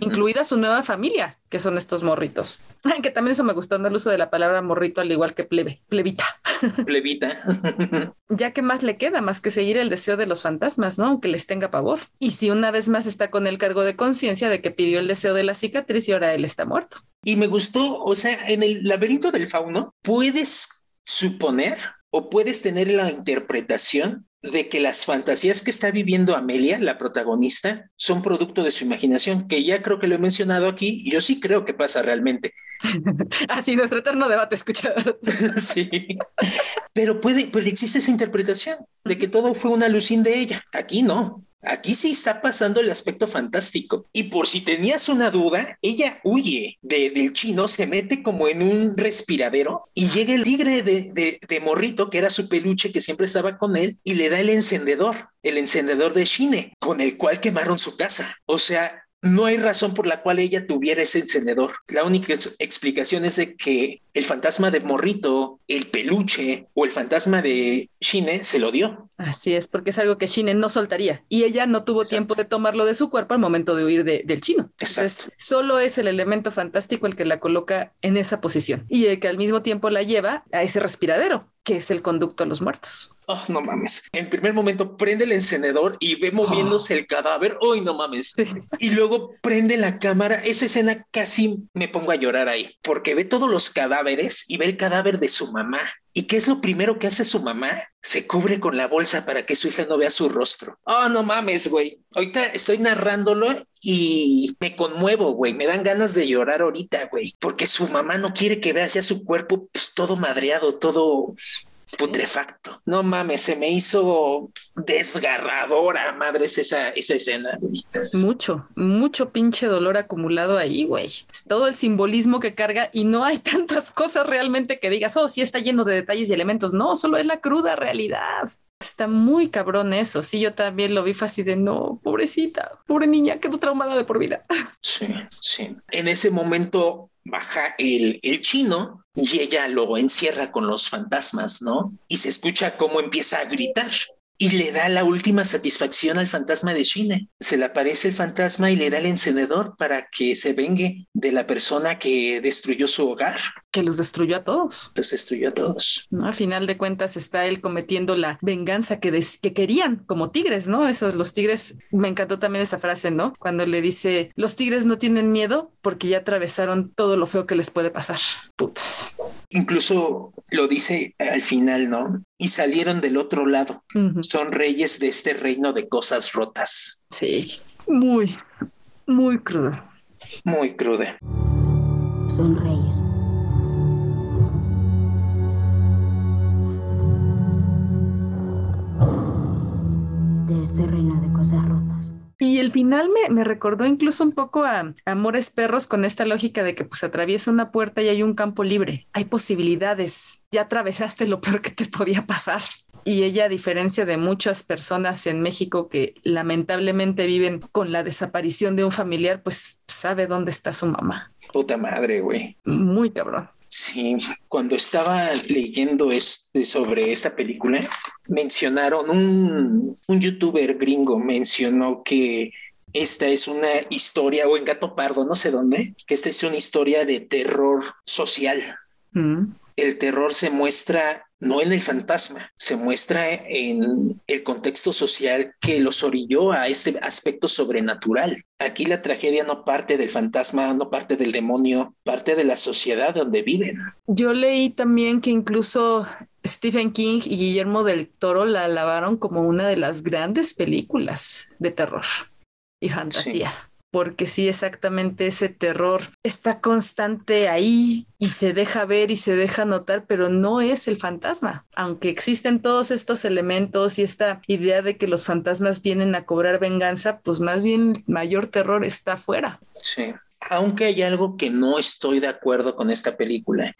incluida su nueva familia, que son estos morritos. Que también eso me gustó, no el uso de la palabra morrito, al igual que plebe, plebita. Levita. ya que más le queda, más que seguir el deseo de los fantasmas, ¿no? Aunque les tenga pavor. Y si una vez más está con el cargo de conciencia de que pidió el deseo de la cicatriz y ahora él está muerto. Y me gustó, o sea, en el laberinto del fauno, puedes suponer o puedes tener la interpretación de que las fantasías que está viviendo Amelia, la protagonista, son producto de su imaginación, que ya creo que lo he mencionado aquí, y yo sí creo que pasa realmente. Así nuestro eterno debate escuchado. sí. Pero puede, pero existe esa interpretación de que todo fue una alucín de ella. Aquí no. Aquí sí está pasando el aspecto fantástico. Y por si tenías una duda, ella huye de, del chino, se mete como en un respiradero y llega el tigre de, de, de, morrito, que era su peluche, que siempre estaba con él, y le da el encendedor, el encendedor de Shine, con el cual quemaron su casa. O sea, no hay razón por la cual ella tuviera ese encendedor. La única explicación es de que el fantasma de Morrito, el peluche o el fantasma de Shine se lo dio. Así es, porque es algo que Shine no soltaría y ella no tuvo Exacto. tiempo de tomarlo de su cuerpo al momento de huir de, del chino. Entonces, Exacto. solo es el elemento fantástico el que la coloca en esa posición y el que al mismo tiempo la lleva a ese respiradero, que es el conducto a los muertos. Oh, no mames. En primer momento prende el encendedor y ve moviéndose oh. el cadáver. ¡Uy, no mames! Sí. Y luego prende la cámara. Esa escena casi me pongo a llorar ahí, porque ve todos los cadáveres y ve el cadáver de su mamá. ¿Y qué es lo primero que hace su mamá? Se cubre con la bolsa para que su hija no vea su rostro. Oh, no mames, güey. Ahorita estoy narrándolo y me conmuevo, güey. Me dan ganas de llorar ahorita, güey. Porque su mamá no quiere que veas ya su cuerpo pues, todo madreado, todo putrefacto. No mames, se me hizo desgarradora, madres, esa, esa escena. Mucho, mucho pinche dolor acumulado ahí, güey. Todo el simbolismo que carga y no hay tantas cosas realmente que digas, oh, sí está lleno de detalles y elementos. No, solo es la cruda realidad. Está muy cabrón eso. Sí, yo también lo vi fácil de no, pobrecita, pobre niña, quedó traumada de por vida. Sí, sí. En ese momento baja el, el chino y ella lo encierra con los fantasmas, ¿no? Y se escucha cómo empieza a gritar y le da la última satisfacción al fantasma de Shine. Se le aparece el fantasma y le da el encendedor para que se vengue de la persona que destruyó su hogar. Que los destruyó a todos. Los destruyó a todos. ¿No? Al final de cuentas está él cometiendo la venganza que, que querían como tigres, ¿no? Esos, los tigres, me encantó también esa frase, ¿no? Cuando le dice, los tigres no tienen miedo porque ya atravesaron todo lo feo que les puede pasar. Puta. Incluso lo dice al final, ¿no? Y salieron del otro lado. Uh -huh. Son reyes de este reino de cosas rotas. Sí, muy, muy cruda. Muy cruda. Son reyes. De este reino de cosas rotas. Y el final me, me, recordó incluso un poco a Amores Perros con esta lógica de que pues atraviesa una puerta y hay un campo libre. Hay posibilidades. Ya atravesaste lo peor que te podía pasar. Y ella, a diferencia de muchas personas en México que lamentablemente viven con la desaparición de un familiar, pues sabe dónde está su mamá. Puta madre, güey. Muy cabrón. Sí, cuando estaba leyendo este, sobre esta película, mencionaron, un, un youtuber gringo mencionó que esta es una historia, o en Gato Pardo, no sé dónde, que esta es una historia de terror social. Mm. El terror se muestra no en el fantasma, se muestra en el contexto social que los orilló a este aspecto sobrenatural. Aquí la tragedia no parte del fantasma, no parte del demonio, parte de la sociedad donde viven. Yo leí también que incluso Stephen King y Guillermo del Toro la alabaron como una de las grandes películas de terror y fantasía. Sí porque sí, exactamente ese terror está constante ahí y se deja ver y se deja notar, pero no es el fantasma. Aunque existen todos estos elementos y esta idea de que los fantasmas vienen a cobrar venganza, pues más bien mayor terror está afuera. Sí, aunque hay algo que no estoy de acuerdo con esta película.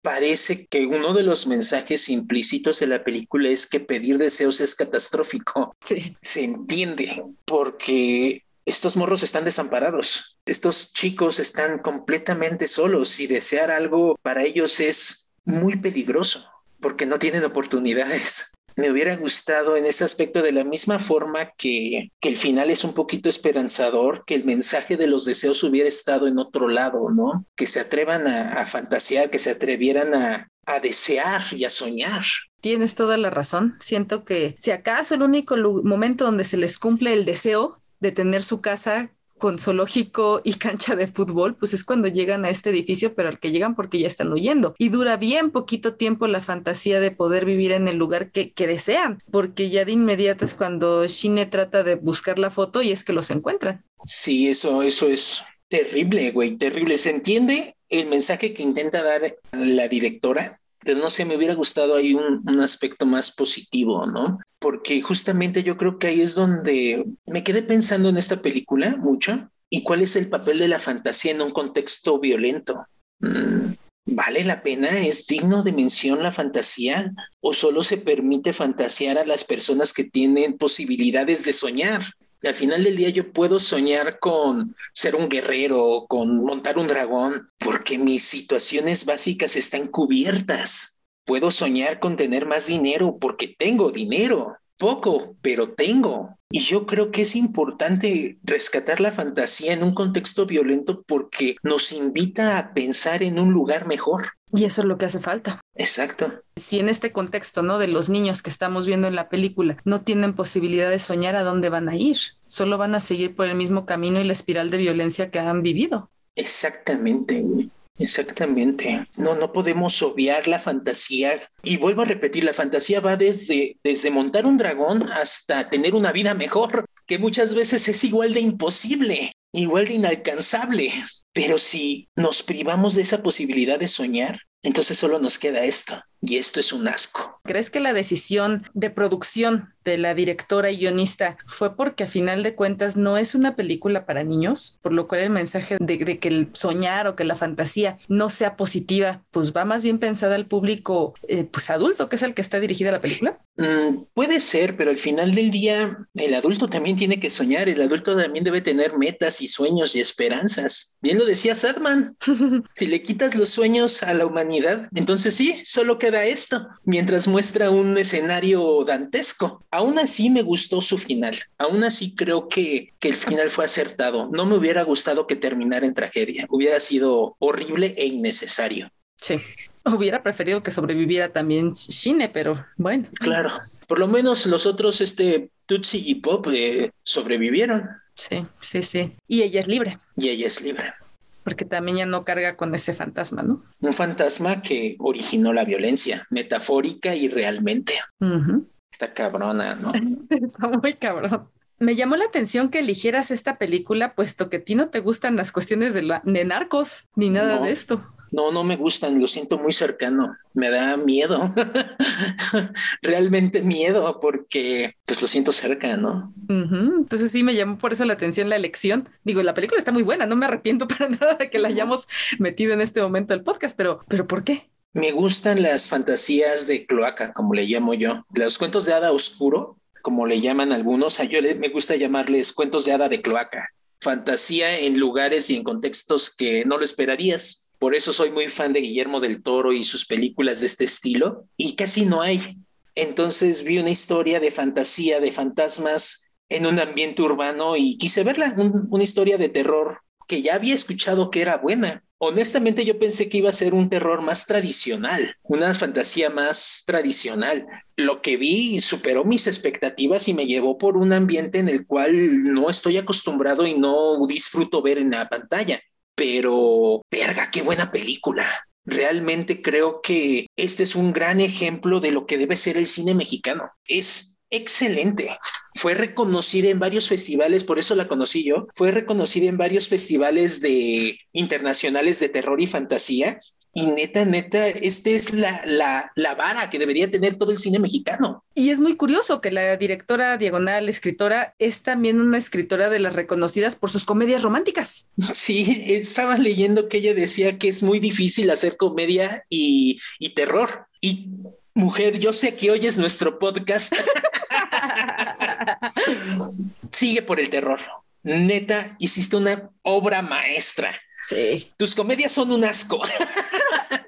Parece que uno de los mensajes implícitos de la película es que pedir deseos es catastrófico. Sí. Se entiende, porque estos morros están desamparados. Estos chicos están completamente solos y desear algo para ellos es muy peligroso porque no tienen oportunidades. Me hubiera gustado en ese aspecto de la misma forma que, que el final es un poquito esperanzador, que el mensaje de los deseos hubiera estado en otro lado, ¿no? Que se atrevan a, fantasear, que se atrevieran a, a desear y a soñar. Tienes toda la razón. Siento que si acaso el único momento donde se les cumple el deseo de tener su casa con zoológico y cancha de fútbol, pues es cuando llegan a este edificio, pero al que llegan porque ya están huyendo. Y dura bien poquito tiempo la fantasía de poder vivir en el lugar que, que desean, porque ya de inmediato es cuando Shine trata de buscar la foto y es que los encuentran. Sí, eso, eso es terrible, güey, terrible. ¿Se entiende el mensaje que intenta dar la directora? Pero no sé, me hubiera gustado ahí un, aspecto más positivo, ¿no? Porque justamente yo creo que ahí es donde me quedé pensando en esta película mucho y cuál es el papel de la fantasía en un contexto violento. Mm, ¿Vale la pena? ¿Es digno de mención la fantasía? ¿O solo se permite fantasear a las personas que tienen posibilidades de soñar? Al final del día yo puedo soñar con ser un guerrero, con montar un dragón, porque mis situaciones básicas están cubiertas. Puedo soñar con tener más dinero porque tengo dinero. Poco, pero tengo. Y yo creo que es importante rescatar la fantasía en un contexto violento porque nos invita a pensar en un lugar mejor. Y eso es lo que hace falta. Exacto. Si en este contexto, ¿no? De los niños que estamos viendo en la película no tienen posibilidad de soñar a dónde van a ir, solo van a seguir por el mismo camino y la espiral de violencia que han vivido. Exactamente. Exactamente. No, no podemos obviar la fantasía. Y vuelvo a repetir, la fantasía va desde, desde montar un dragón hasta tener una vida mejor, que muchas veces es igual de imposible, igual de inalcanzable. Pero si nos privamos de esa posibilidad de soñar, entonces solo nos queda esto. Y esto es un asco. ¿Crees que la decisión de producción de la directora y guionista fue porque a final de cuentas no es una película para niños? Por lo cual el mensaje de, que el soñar o que la fantasía no sea positiva, pues va más bien pensada al público eh, pues adulto, que es el que está dirigida la película. Mm, puede ser, pero al final del día el adulto también tiene que soñar, el adulto también debe tener metas y sueños y esperanzas. Bien lo decía Sadman, si le quitas los sueños a la humanidad, entonces sí, solo que esto, mientras muestra un escenario dantesco. Aún así me gustó su final, aún así creo que, que el final fue acertado. No me hubiera gustado que terminara en tragedia, hubiera sido horrible e innecesario. Sí. Hubiera preferido que sobreviviera también Shine, pero bueno. Claro, por lo menos los otros, este Tutsi y Pop, eh, sobrevivieron. Sí, sí, sí. Y ella es libre. Y ella es libre porque también ya no carga con ese fantasma, ¿no? Un fantasma que originó la violencia, metafórica y realmente. Está cabrona, ¿no? Está muy cabrón. Me llamó la atención que eligieras esta película, puesto que a ti no te gustan las cuestiones de, de narcos ni nada de esto. No, no me gustan, lo siento muy cercano, me da miedo, realmente miedo porque pues lo siento cerca, ¿no? Entonces sí me llamó por eso la atención la elección. Digo, la película está muy buena, no me arrepiento para nada de que la hayamos metido en este momento al podcast, pero, pero ¿por qué? Me gustan las fantasías de cloaca, como le llamo yo, los cuentos de hada oscuro, como le llaman algunos, a yo me gusta llamarles cuentos de hada de cloaca, fantasía en lugares y en contextos que no lo esperarías por eso soy muy fan de Guillermo del Toro y sus películas de este estilo, y casi no hay. Entonces vi una historia de fantasía, de fantasmas en un ambiente urbano y quise verla, una historia de terror que ya había escuchado que era buena. Honestamente yo pensé que iba a ser un terror más tradicional, una fantasía más tradicional. Lo que vi superó mis expectativas y me llevó por un ambiente en el cual no estoy acostumbrado y no disfruto ver en la pantalla pero, verga, qué buena película. Realmente creo que este es un gran ejemplo de lo que debe ser el cine mexicano. Es excelente. Fue reconocida en varios festivales, por eso la conocí yo. Fue reconocida en varios festivales de internacionales de terror y fantasía y neta, neta, esta es la, la, la, vara que debería tener todo el cine mexicano. Y es muy curioso que la directora diagonal escritora es también una escritora de las reconocidas por sus comedias románticas. Sí, estaba leyendo que ella decía que es muy difícil hacer comedia y, y terror. Y mujer, yo sé que oyes nuestro podcast. Sigue por el terror. Neta, hiciste una obra maestra. Sí. Tus comedias son un asco.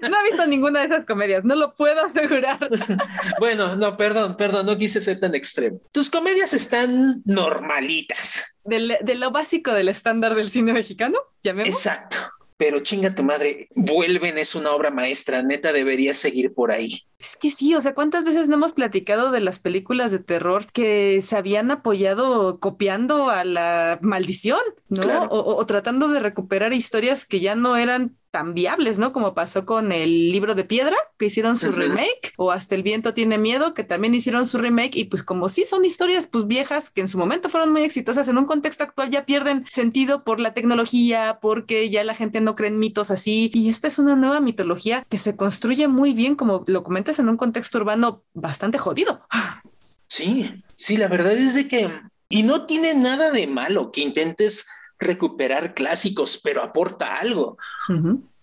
No he visto ninguna de esas comedias, no lo puedo asegurar. bueno, no, perdón, perdón, no quise ser tan extremo. Tus comedias están normalitas. De, lo básico del estándar del cine mexicano, llamemos. Exacto. Pero chinga tu madre, Vuelven es una obra maestra, neta debería seguir por ahí. Es que sí, o sea, ¿cuántas veces no hemos platicado de las películas de terror que se habían apoyado copiando a la maldición, ¿no? O, o, tratando de recuperar historias que ya no eran tan viables, ¿no? Como pasó con el libro de piedra, que hicieron su remake, o hasta el viento tiene miedo, que también hicieron su remake, y pues como sí son historias pues viejas que en su momento fueron muy exitosas, en un contexto actual ya pierden sentido por la tecnología, porque ya la gente no cree en mitos así, y esta es una nueva mitología que se construye muy bien, como lo comentas, en un contexto urbano bastante jodido. Sí, sí, la verdad es de que, y no tiene nada de malo que intentes recuperar clásicos, pero aporta algo.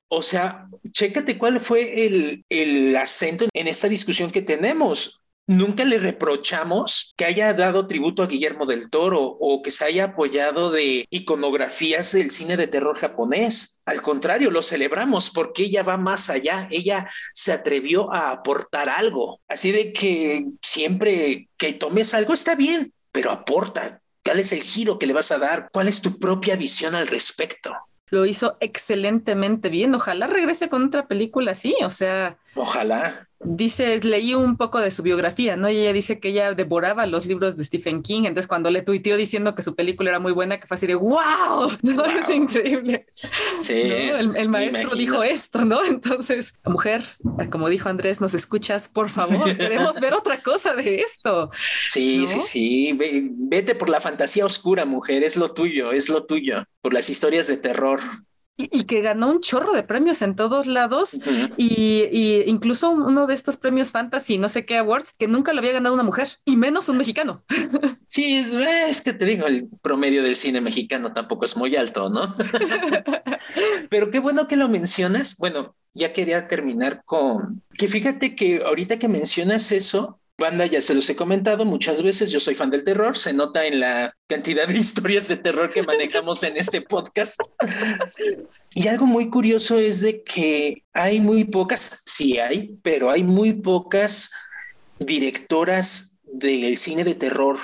O sea, chécate cuál fue el, el acento en esta discusión que tenemos. Nunca le reprochamos que haya dado tributo a Guillermo del Toro o que se haya apoyado de iconografías del cine de terror japonés. Al contrario, lo celebramos porque ella va más allá. Ella se atrevió a aportar algo. Así de que siempre que tomes algo está bien, pero aporta, ¿Cuál es el giro que le vas a dar? ¿Cuál es tu propia visión al respecto? Lo hizo excelentemente bien. Ojalá regrese con otra película así. O sea, ojalá. Dice, leí un poco de su biografía, ¿no? Y ella dice que ella devoraba los libros de Stephen King. Entonces, cuando le tuiteó diciendo que su película era muy buena, que fue así de wow, ¿no? Es increíble. Sí. El, maestro dijo esto, ¿no? Entonces, mujer, como dijo Andrés, nos escuchas, por favor, queremos ver otra cosa de esto. Sí, sí, sí. Vete por la fantasía oscura, mujer, es lo tuyo, es lo tuyo, por las historias de terror y, que ganó un chorro de premios en todos lados y, incluso uno de estos premios fantasy, no sé qué awards, que nunca lo había ganado una mujer y menos un mexicano. Sí, es, que te digo, el promedio del cine mexicano tampoco es muy alto, ¿no? Pero qué bueno que lo mencionas. Bueno, ya quería terminar con que fíjate que ahorita que mencionas eso, Banda, ya se los he comentado muchas veces, yo soy fan del terror, se nota en la cantidad de historias de terror que manejamos en este podcast. Y algo muy curioso es de que hay muy pocas, sí hay, pero hay muy pocas directoras del cine de terror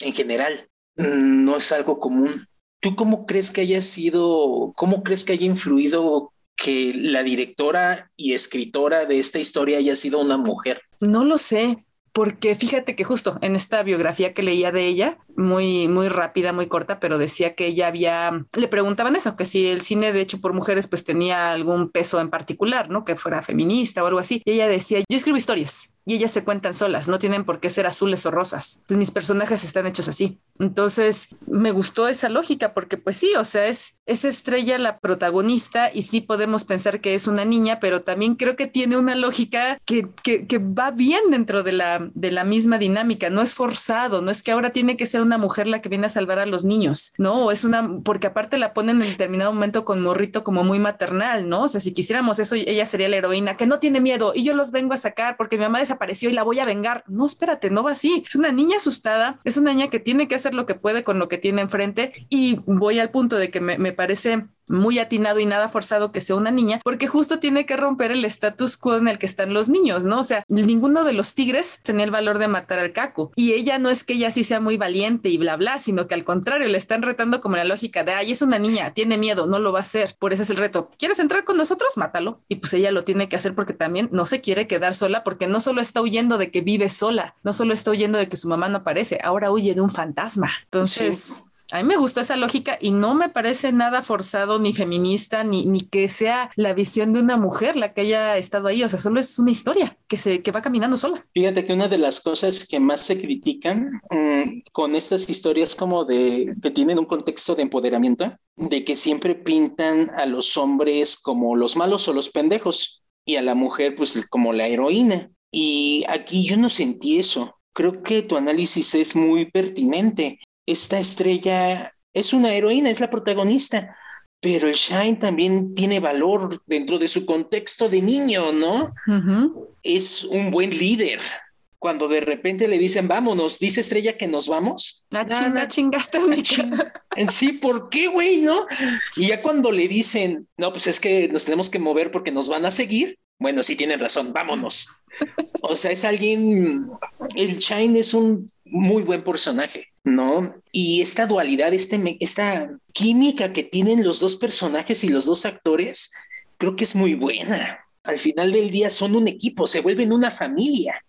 en general. No es algo común. ¿Tú cómo crees que haya sido, cómo crees que haya influido que la directora y escritora de esta historia haya sido una mujer? No lo sé porque fíjate que justo en esta biografía que leía de ella, muy, muy rápida, muy corta, pero decía que ella había, le preguntaban eso, que si el cine de hecho por mujeres pues tenía algún peso en particular, ¿no? Que fuera feminista o algo así. Y ella decía, yo escribo historias y ellas se cuentan solas, no tienen por qué ser azules o rosas. Entonces, mis personajes están hechos así. Entonces, me gustó esa lógica porque pues sí, o sea, es, esa estrella la protagonista y sí podemos pensar que es una niña, pero también creo que tiene una lógica que, que, que va bien dentro de la, de la misma dinámica, no es forzado, no es que ahora tiene que ser una mujer la que viene a salvar a los niños, ¿no? Es una, porque aparte la ponen en determinado momento con morrito como muy maternal, ¿no? O sea, si quisiéramos eso, ella sería la heroína que no tiene miedo y yo los vengo a sacar porque mi mamá desapareció y la voy a vengar. No, espérate, no va así. Es una niña asustada, es una niña que tiene que hacer lo que puede con lo que tiene enfrente y voy al punto de que me, me parece muy atinado y nada forzado que sea una niña, porque justo tiene que romper el status quo en el que están los niños, ¿no? O sea, ninguno de los tigres tenía el valor de matar al caco. Y ella no es que ella sí sea muy valiente y bla, bla, sino que al contrario, le están retando como la lógica de, ay, es una niña, tiene miedo, no lo va a hacer. Por eso es el reto. ¿Quieres entrar con nosotros? Mátalo. Y pues ella lo tiene que hacer porque también no se quiere quedar sola, porque no solo está huyendo de que vive sola, no solo está huyendo de que su mamá no aparece, ahora huye de un fantasma. Entonces... A mí me gustó esa lógica y no me parece nada forzado ni feminista ni, ni que sea la visión de una mujer la que haya estado ahí. O sea, solo es una historia que se que va caminando sola. Fíjate que una de las cosas que más se critican mmm, con estas historias como de que tienen un contexto de empoderamiento, de que siempre pintan a los hombres como los malos o los pendejos y a la mujer pues como la heroína. Y aquí yo no sentí eso. Creo que tu análisis es muy pertinente esta estrella es una heroína, es la protagonista, pero el Shine también tiene valor dentro de su contexto de niño, ¿no? Uh -huh. Es un buen líder. Cuando de repente le dicen, vámonos, dice Estrella que nos vamos. La chinga, chingaste mi En sí, ¿por qué, güey? ¿No? Y ya cuando le dicen, no, pues es que nos tenemos que mover porque nos van a seguir, Bueno, sí tienen razón, vámonos. O sea, es alguien, el Shine es un muy buen personaje, ¿no? Y esta dualidad, este, esta química que tienen los dos personajes y los dos actores, creo que es muy buena. Al final del día son un equipo, se vuelven una familia.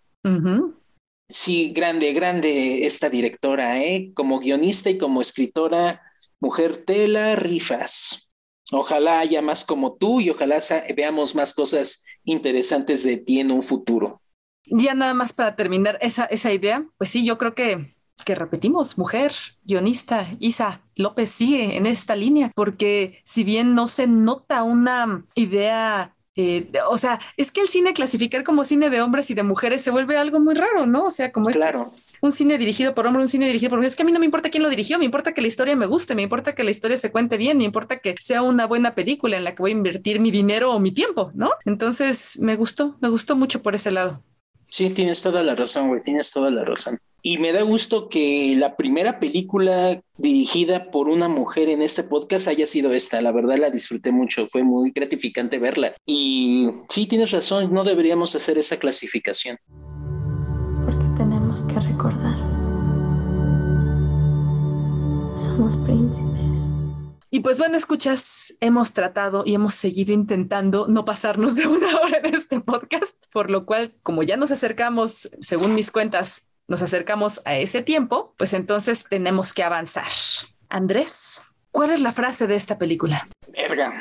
Sí, grande, grande esta directora, ¿eh? Como guionista y como escritora, mujer tela, rifas. Ojalá haya más como tú y ojalá veamos más cosas interesantes de ti en un futuro. Ya nada más para terminar esa, esa idea, pues sí, yo creo que, que repetimos, mujer, guionista, Isa López sigue en esta línea, porque si bien no se nota una idea, eh, o sea, es que el cine clasificar como cine de hombres y de mujeres se vuelve algo muy raro, ¿no? O sea, como este Claro. es un cine dirigido por hombre, un cine dirigido por mujer, es que a mí no me importa quién lo dirigió, me importa que la historia me guste, me importa que la historia se cuente bien, me importa que sea una buena película en la que voy a invertir mi dinero o mi tiempo, ¿no? Entonces, me gustó, me gustó mucho por ese lado. Sí, tienes toda la razón, güey, tienes toda la razón. Y me da gusto que la primera película dirigida por una mujer en este podcast haya sido esta. La verdad la disfruté mucho, fue muy gratificante verla. Y sí, tienes razón, no deberíamos hacer esa clasificación. Porque tenemos que recordar. Somos príncipes. Y pues bueno, escuchas, hemos tratado y hemos seguido intentando no pasarnos de una hora en este podcast, por lo cual, como ya nos acercamos, según mis cuentas, nos acercamos a ese tiempo, pues entonces tenemos que avanzar. Andrés, ¿cuál es la frase de esta película? Verga.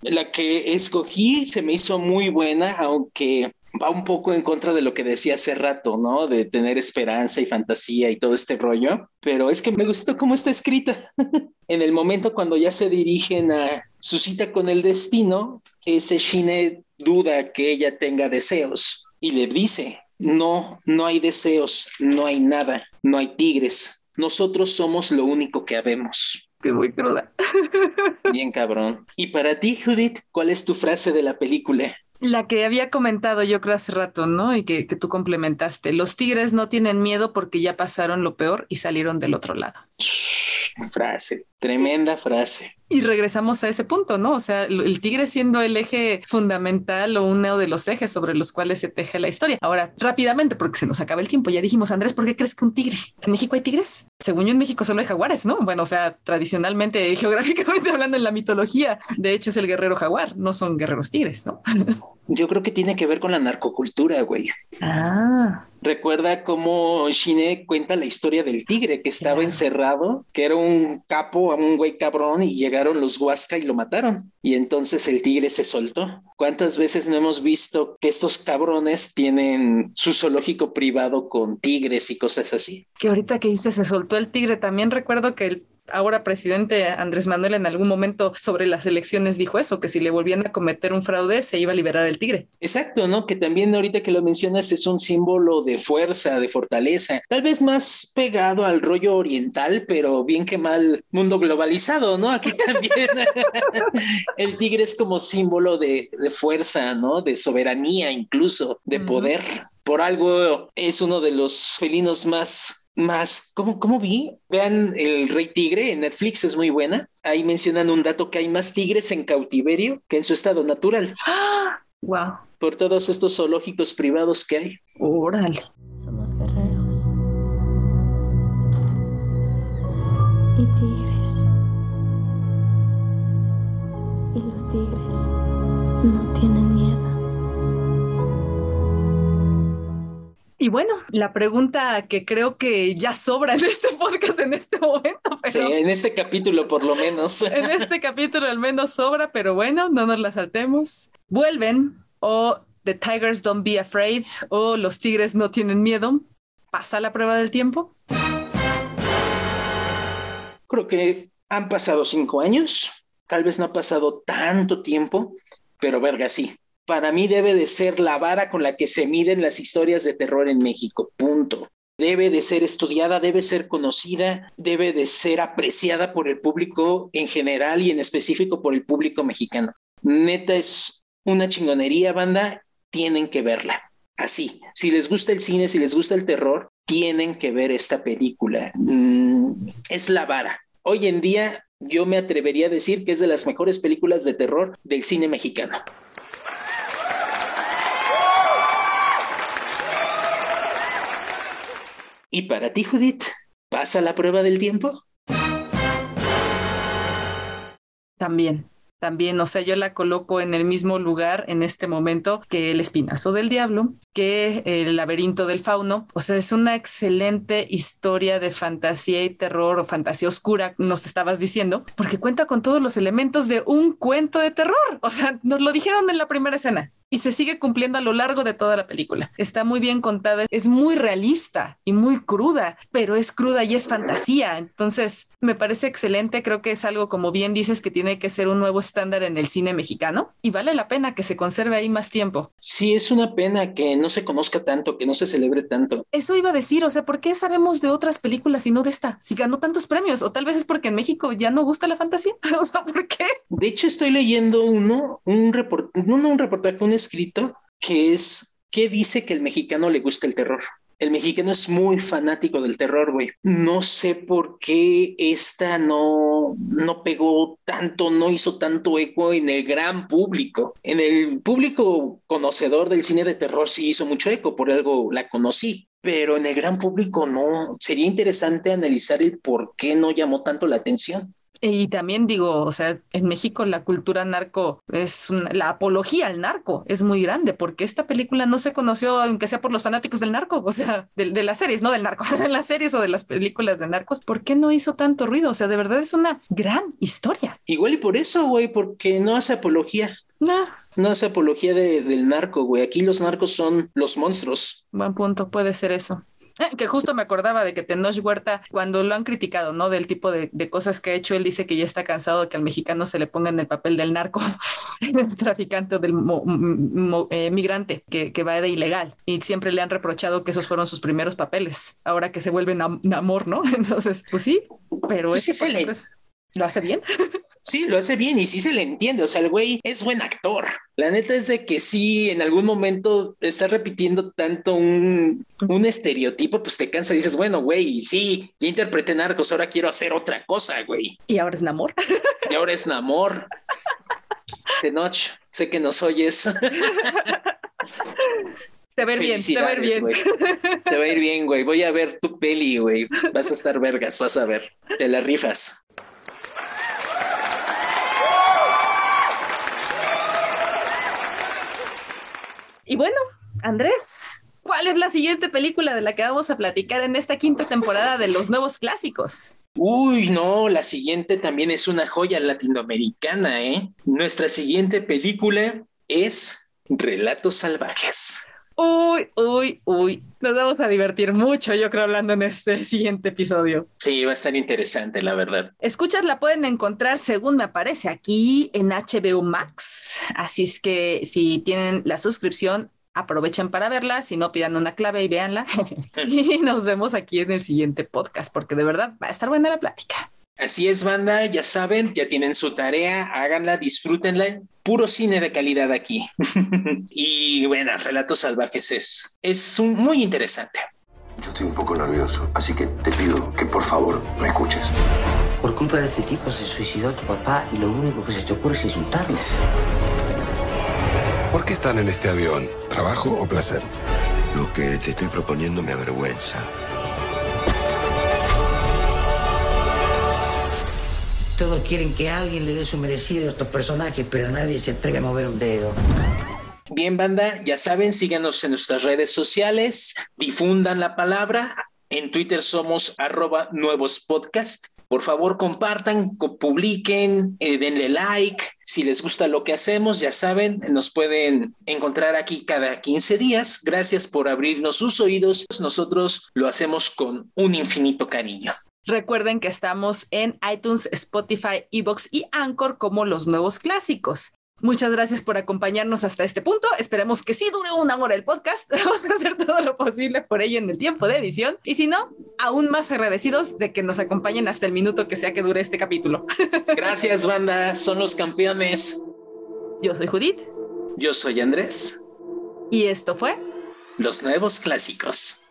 La que escogí se me hizo muy buena, aunque va un poco en contra de lo que decía hace rato, ¿no? De tener esperanza y fantasía y todo este rollo, pero es que me gustó cómo está escrita. en el momento cuando ya se dirigen a su cita con el destino, ese Shine duda que ella tenga deseos y le dice, no, no hay deseos, no hay nada, no hay tigres. Nosotros somos lo único que habemos. Que muy cruda. Bien cabrón. Y para ti, Judith, ¿cuál es tu frase de la película? La que había comentado yo creo hace rato, ¿no? Y que, que tú complementaste. Los tigres no tienen miedo porque ya pasaron lo peor y salieron del otro lado. Frase, tremenda frase. Y regresamos a ese punto, ¿no? O sea, el tigre siendo el eje fundamental o uno de los ejes sobre los cuales se teje la historia. Ahora, rápidamente, porque se nos acaba el tiempo, ya dijimos, Andrés, ¿por qué crees que un tigre? ¿En México hay tigres? Según yo, en México solo hay jaguares, ¿no? Bueno, o sea, tradicionalmente, geográficamente hablando en la mitología, de hecho es el guerrero jaguar, no son guerreros tigres, ¿no? Yo creo que tiene que ver con la narcocultura, güey. Ah, Recuerda cómo Shine cuenta la historia del tigre que estaba encerrado, que era un capo, un güey cabrón, y llegaron los Huasca y lo mataron. Y entonces el tigre se soltó. ¿Cuántas veces no hemos visto que estos cabrones tienen su zoológico privado con tigres y cosas así? que ahorita que dices se soltó el tigre, también recuerdo que el ahora presidente Andrés Manuel en algún momento sobre las elecciones dijo eso, que si le volvían a cometer un fraude se iba a liberar el tigre. Exacto, ¿no? Que también ahorita que lo mencionas es un símbolo de fuerza, de fortaleza, tal vez más pegado al rollo oriental, pero bien que mal mundo globalizado, ¿no? Aquí también el tigre es como símbolo de, de fuerza, ¿no? De soberanía incluso, de poder. Por algo es uno de los felinos más más, ¿cómo, ¿cómo vi? Vean El Rey Tigre en Netflix, es muy buena. Ahí mencionan un dato que hay más tigres en cautiverio que en su estado natural ¡Ah! ¡Wow! por todos estos zoológicos privados que hay. Órale. Somos guerreros. Y tigres. Y bueno, la pregunta que creo que ya sobra en este podcast en este momento, Sí, pero en este capítulo por lo menos. en este capítulo al menos sobra, pero bueno, no nos la saltemos. Vuelven o The Tigers Don't Be Afraid o Los Tigres No Tienen Miedo. ¿Pasa la prueba del tiempo? Creo que han pasado cinco años, tal vez no ha pasado tanto tiempo, pero verga, sí. Para mí debe de ser la vara con la que se miden las historias de terror en México, punto. Debe de ser estudiada, debe ser conocida, debe de ser apreciada por el público en general y en específico por el público mexicano. Neta es una chingonería, banda, tienen que verla. Así, si les gusta el cine, si les gusta el terror, tienen que ver esta película. Mm, es la vara. Hoy en día yo me atrevería a decir que es de las mejores películas de terror del cine mexicano. Y para ti, Judith, ¿pasa la prueba del tiempo? También, también, o sea, yo la coloco en el mismo lugar en este momento que El Espinazo del Diablo, que El Laberinto del Fauno. O sea, es una excelente historia de fantasía y terror o fantasía oscura, nos estabas diciendo, porque cuenta con todos los elementos de un cuento de terror. O sea, nos lo dijeron en la primera escena y se sigue cumpliendo a lo largo de toda la película. Está muy bien contada, es muy realista y muy cruda, pero es cruda y es fantasía. Entonces, me parece excelente. Creo que es algo, como bien dices, que tiene que ser un nuevo estándar en el cine mexicano y vale la pena que se conserve ahí más tiempo. Sí, es una pena que no se conozca tanto, que no se celebre tanto. Eso iba a decir, o sea, ¿por qué sabemos de otras películas y no de esta? Si ganó tantos premios, o tal vez es porque en México ya no gusta la fantasía. o sea, ¿por qué? De hecho, estoy leyendo uno, un, report, no, no un reportaje, un escrito que es ¿qué dice que el mexicano le gusta el terror? El mexicano es muy fanático del terror, güey. No sé por qué esta no, no pegó tanto, no hizo tanto eco en el gran público. En el público conocedor del cine de terror sí hizo mucho eco, por algo la conocí. Pero en el gran público no. Sería interesante analizar el por qué no llamó tanto la atención. Y también digo, o sea, en México la cultura narco es una, la apología al narco es muy grande porque esta película no se conoció, aunque sea por los fanáticos del narco, o sea, de, de las series, no del narco, de las series o de las películas de narcos, ¿por qué no hizo tanto ruido? O sea, de verdad es una gran historia. Igual y por eso, güey, porque no hace apología. No. No hace apología de, del narco, güey. Aquí los narcos son los monstruos. Buen punto, puede ser eso. Que justo me acordaba de que Tenoch Huerta, cuando lo han criticado, ¿no? Del tipo de, de, cosas que ha hecho, él dice que ya está cansado de que al mexicano se le ponga en el papel del narco, el traficante del mo, mo, eh, migrante que, que, va de ilegal. Y siempre le han reprochado que esos fueron sus primeros papeles, ahora que se vuelven amor, ¿no? Entonces, pues sí, pero pues es sí, pues, lo hace bien. Sí, lo hace bien y sí se le entiende. O sea, el güey es buen actor. La neta es de que sí, en algún momento está repitiendo tanto un, un estereotipo, pues te cansa y dices, bueno, güey, sí, ya interpreté narcos, ahora quiero hacer otra cosa, güey. Y ahora es Namor. Y ahora es Namor. De noche, sé que nos oyes. Te va a ir bien, te ir bien. Wey. Te va a ir bien, güey. Voy a ver tu peli, güey. Vas a estar vergas, vas a ver. Te la rifas. Y bueno, Andrés, ¿cuál es la siguiente película de la que vamos a platicar en esta quinta temporada de los nuevos clásicos? Uy, no, la siguiente también es una joya latinoamericana, ¿eh? Nuestra siguiente película es Relatos Salvajes. Uy, uy, uy. Nos vamos a divertir mucho, yo creo, hablando en este siguiente episodio. Sí, va a estar interesante, la verdad. Escuchas la pueden encontrar, según me aparece aquí, en HBO Max. Así es que si tienen la suscripción, aprovechen para verla, si no pidan una clave y véanla. y nos vemos aquí en el siguiente podcast, porque de verdad va a estar buena la plática. Así es, banda, ya saben, ya tienen su tarea, háganla, disfrútenla. Puro cine de calidad aquí. y bueno, Relatos Salvajes es, es un, muy interesante. Yo estoy un poco nervioso, así que te pido que por favor me escuches. Por culpa de ese tipo se suicidó tu papá y lo único que se te ocurre es insultarlo. ¿Por qué están en este avión? ¿Trabajo o placer? Lo que te estoy proponiendo me avergüenza. Todos quieren que alguien le dé su merecido a estos personajes, pero nadie se atreve a mover un dedo. Bien, banda, ya saben, síganos en nuestras redes sociales, difundan la palabra. En Twitter somos arroba nuevos podcast. Por favor, compartan, publiquen, eh, denle like. Si les gusta lo que hacemos, ya saben, nos pueden encontrar aquí cada 15 días. Gracias por abrirnos sus oídos. Nosotros lo hacemos con un infinito cariño. Recuerden que estamos en iTunes, Spotify, Evox y Anchor como los nuevos clásicos. Muchas gracias por acompañarnos hasta este punto. Esperemos que sí dure una hora el podcast. Vamos a hacer todo lo posible por ello en el tiempo de edición. Y si no, aún más agradecidos de que nos acompañen hasta el minuto que sea que dure este capítulo. Gracias, banda. Son los campeones. Yo soy Judith. Yo soy Andrés. Y esto fue Los Nuevos Clásicos.